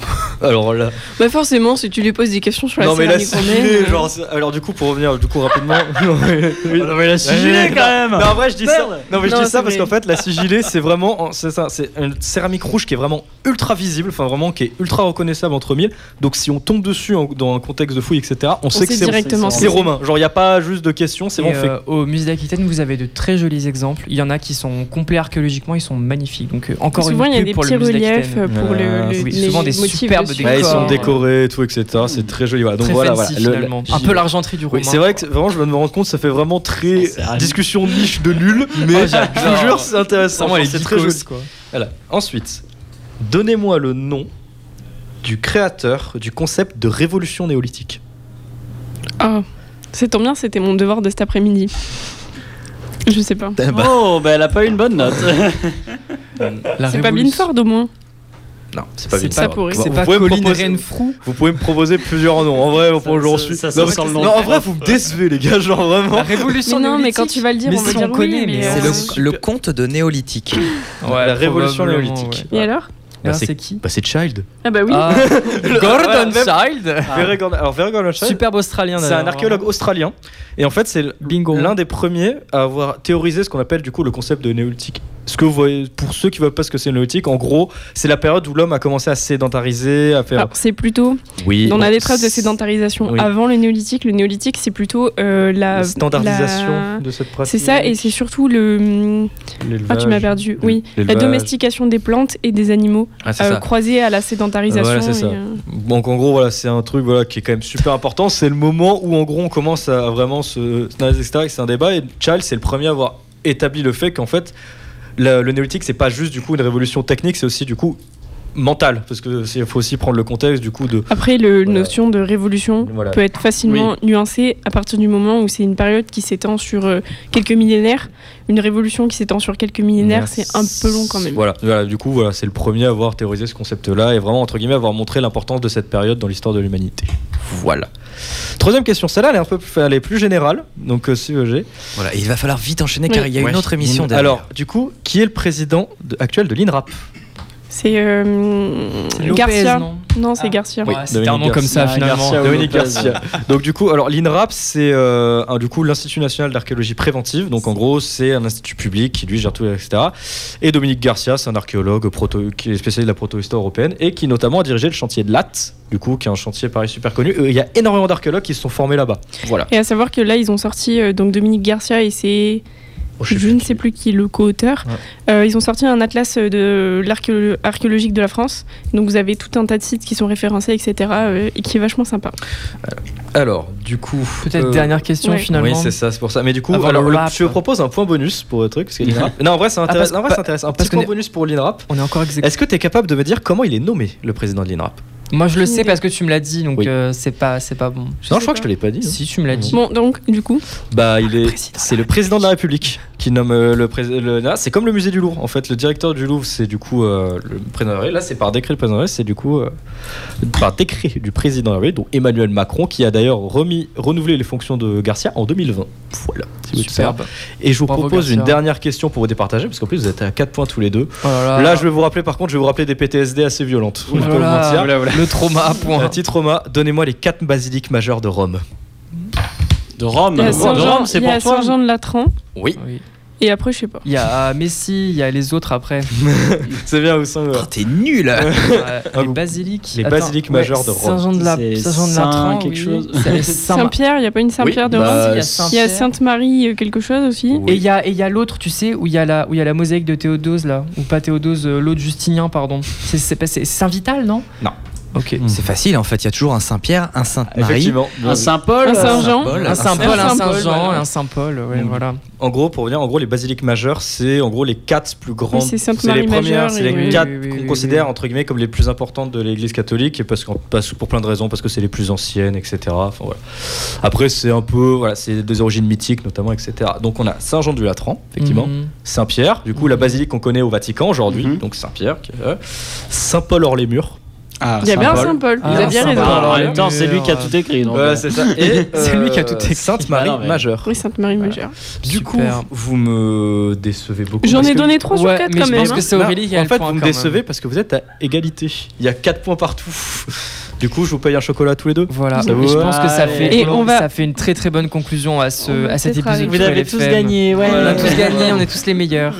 Alors là, Bah forcément, si tu lui poses des questions sur la non mais sigilée, romaine, euh, genre, alors du coup pour revenir du coup rapidement, non mais, oui. non, mais la sigilée, quand même. Non en vrai je dis ça, non mais je Non, dis c'est ça parce qu'en fait la sigilée c'est vraiment, c'est ça, c'est une céramique rouge qui est vraiment ultra visible, enfin vraiment qui est ultra reconnaissable entre mille. Donc si on tombe dessus en- dans un contexte de fouille etc, on, sait que sait c'est directement c'est romain. Genre il y a pas juste de questions, c'est fait. euh, au musée d'Aquitaine, vous avez de très jolis exemples. Il y en a qui sont complets archéologiquement, ils sont magnifiques. Donc euh, encore souvent il une y a des petits reliefs pour le, souvent des Ouais, ils sont décorés et tout etc, c'est très joli. Voilà. Donc Très voilà, fancy, voilà. Le- finalement. le- Un peu l'argenterie du romain. Oui, c'est vrai que c'est- vraiment, je viens de me rendre compte, ça fait vraiment très C'est discussion niche de nul, mais Oh, je vous jure, c'est intéressant. C'est très joli. quoi. Voilà. Ensuite, donnez-moi le nom du créateur du concept de révolution néolithique. Ah, ça tombe bien, c'était mon devoir de cet après-midi. Je sais pas. bah, Oh, bah elle a pas eu une bonne note. C'est pas Binford au moins. Non, c'est pas C'est Vincent. pas pourri. Vous pas pouvez me proposer- Vous pouvez me proposer plusieurs noms. En vrai, pour Ça- j'en ça- suis. ça non, sent parce le que- nom. non, en vrai, vous me décevez, les gars. Genre La vraiment. révolution Mais non, mais quand tu vas le dire, Mais on va si, dire on connaît, oui, mais mais c'est euh, le, le conte de néolithique. Ouais, La révolution néolithique. ouais. Et alors Bah, Ah, c'est- qui Bah, c'est Child. Ah bah oui. Ah, Gordon Child Very Gordon- Alors, Very Gordon Child, Superbe australien c'est un archéologue australien. Et en fait, c'est Bingo. l'un des premiers à avoir théorisé ce qu'on appelle du coup le concept de néolithique ce que vous voyez, pour ceux qui ne voient pas ce que c'est le néolithique, en gros, c'est la période où l'homme a commencé à se sédentariser, à faire. Alors, c'est plutôt, oui. on a des traces de sédentarisation Oui. avant le néolithique. Le néolithique, c'est plutôt euh, la, La standardisation la- de cette pratique. C'est ça, et c'est surtout le. Ah, tu m'as perdu. Oui, la domestication des plantes et des animaux Ah, euh, ça. croisés à la sédentarisation. Voilà, c'est ça. euh, Donc en gros voilà c'est un truc voilà qui est quand même super important. C'est le moment où en gros on commence à vraiment se etc. C'est un débat et Charles c'est le premier à avoir établi le fait qu'en fait le néolithique c'est pas juste du coup une révolution technique c'est aussi du coup mentale parce que il faut aussi prendre le contexte du coup de Après, le Voilà. notion de révolution Voilà. peut être facilement nuancée à partir du moment où c'est une période qui s'étend sur euh, quelques millénaires. Une révolution qui s'étend sur quelques millénaires, c'est un peu long quand même. Voilà, voilà, du coup, voilà, c'est le premier à avoir théorisé ce concept-là et vraiment, entre guillemets, avoir montré l'importance de cette période dans l'histoire de l'humanité. Voilà. Troisième question, celle-là, elle est un peu plus, elle est plus générale, donc euh, si j'ai. Voilà, il va falloir vite enchaîner Oui. car il y a Ouais. une autre émission derrière. Alors, du coup, qui est le président de- actuel de l'INRAP? C'est euh, Garcia. non Non, c'est Ah. Garcia. Ouais, c'était un Dominique nom comme ça Garcia. finalement. Garcia, Dominique. Garcia. Donc du coup, alors l'INRAP, c'est euh, un- du coup l'Institut national d'archéologie préventive. Donc en gros, c'est un institut public qui lui gère tout, etc. Et Dominique Garcia, c'est un archéologue proto, qui est spécialiste de la protohistoire européenne et qui notamment a dirigé le chantier de Latte, du coup, qui est un chantier pareil super connu. Euh, Il y a énormément d'archéologues qui se sont formés là-bas. Voilà. Et à savoir que là, ils ont sorti euh, donc Dominique Garcia et c'est Oh, je ne sais plus qui le co-auteur. Ouais. Euh, ils ont sorti un atlas de archéologique de la France. Donc vous avez tout un tas de sites qui sont référencés, etc. euh, et qui est vachement sympa. Alors, du coup, Peut-être euh, dernière question ouais. finalement. Oui, c'est ça, c'est pour ça. Mais du coup, Avant alors, le je propose un point bonus pour le truc. Parce que l'INRAP. non, en vrai, pa- ça intéresse. Un petit point est- bonus pour l'INRAP. On est encore exécuté. Est-ce que tu es capable de me dire comment il est nommé, le président de l'INRAP? Moi je le sais parce que tu me l'as dit donc Oui. euh, c'est pas c'est pas bon. Non, je crois pas. que je te l'ai pas dit. hein. Si tu me l'as dit. Bon, donc, du coup, Bah, il est, président c'est le président de la République qui nomme euh, le président. C'est comme le musée du Louvre. En fait, le directeur du Louvre, c'est du coup euh, le président de la République. Là, c'est par décret du président de la République. C'est du coup euh, par décret du président de la République, donc Emmanuel Macron, qui a d'ailleurs remis, renouvelé les fonctions de Garcia en 2020. Voilà. Superbe. Et je vous Bravo, propose une dernière question pour vous départager, parce qu'en plus vous êtes à 4 points tous les deux. Oh là là. Là, je vais vous rappeler, par contre, je vais vous rappeler des PTSD assez violentes. Je Oh là Le trauma à point. Un petit trauma, donnez-moi les 4 basiliques majeures de Rome. De Rome. il y a De Rome, c'est il y pour a toi. Saint-Jean de Latran. Oui. Oui. Et après, je sais pas. Il y a Messi, il y a les autres après. C'est bien, Oussin. Oh, t'es nul Ah, les basiliques. les Attends, basiliques majeures de Rome. Saint-Jean de la Saint-Jean de quelque oui. chose. Saint-Pierre, il n'y a pas une Saint-Pierre Oui, de bah, Rome il y a Il y a Saint-Pierre. Sainte-Marie euh, quelque chose aussi. Oui. Et il y a, et il y a l'autre, tu sais, où il y a la, où il y a la mosaïque de Théodose là, ou pas Théodose, euh, l'autre Justinien, pardon. C'est, c'est, pas- c'est Saint-Vital, non Non. Ok. C'est facile en fait, il y a toujours un Saint-Pierre, un Sainte-Marie. Effectivement. Un Saint-Paul. Un Saint-Jean. Saint-Paul, Un Saint-Paul, Un Saint-Jean, un Saint-Paul, ouais, Mm. voilà. En gros, pour revenir, en gros, les basiliques majeures, c'est en gros les quatre plus grandes. Oui, c'est les premières, majeure c'est les oui, quatre oui, oui, qu'on oui, considère oui. entre guillemets comme les plus importantes de l'Église catholique, et parce pour plein de raisons, parce que c'est les plus anciennes, etc. Enfin, voilà. Après, c'est un peu, voilà, c'est des origines mythiques notamment, etc. Donc on a Saint Jean du Latran, effectivement, Mhm. Saint-Pierre, du coup la Mhm. basilique qu'on connaît au Vatican aujourd'hui, Mhm. donc Saint-Pierre. Saint-Paul hors les murs. Ah, Il y a bien un Saint-Paul. Ah, Vous avez bien raison. Alors, en même temps, c'est lui qui a tout écrit. donc, euh, c'est ça. Et C'est lui qui a tout écrit. Sainte-Marie Ah mais- majeure. Oui, Sainte-Marie majeure. Du coup, vous me décevez beaucoup. J'en ai donné 3 sur Ouais, 4 mais quand je même. pense hein. que c'est Aurélie qui a en le fait, point, vous me décevez parce que vous êtes à égalité. Il y a 4 points partout. Du coup, je vous paye un chocolat tous les deux. Voilà, Ça Et vous je pense que ça fait, Et on va- ça fait une très très bonne conclusion à, ce, à cet épisode. Vous avez tous gagné, ouais. On a tous gagné, on est tous les meilleurs.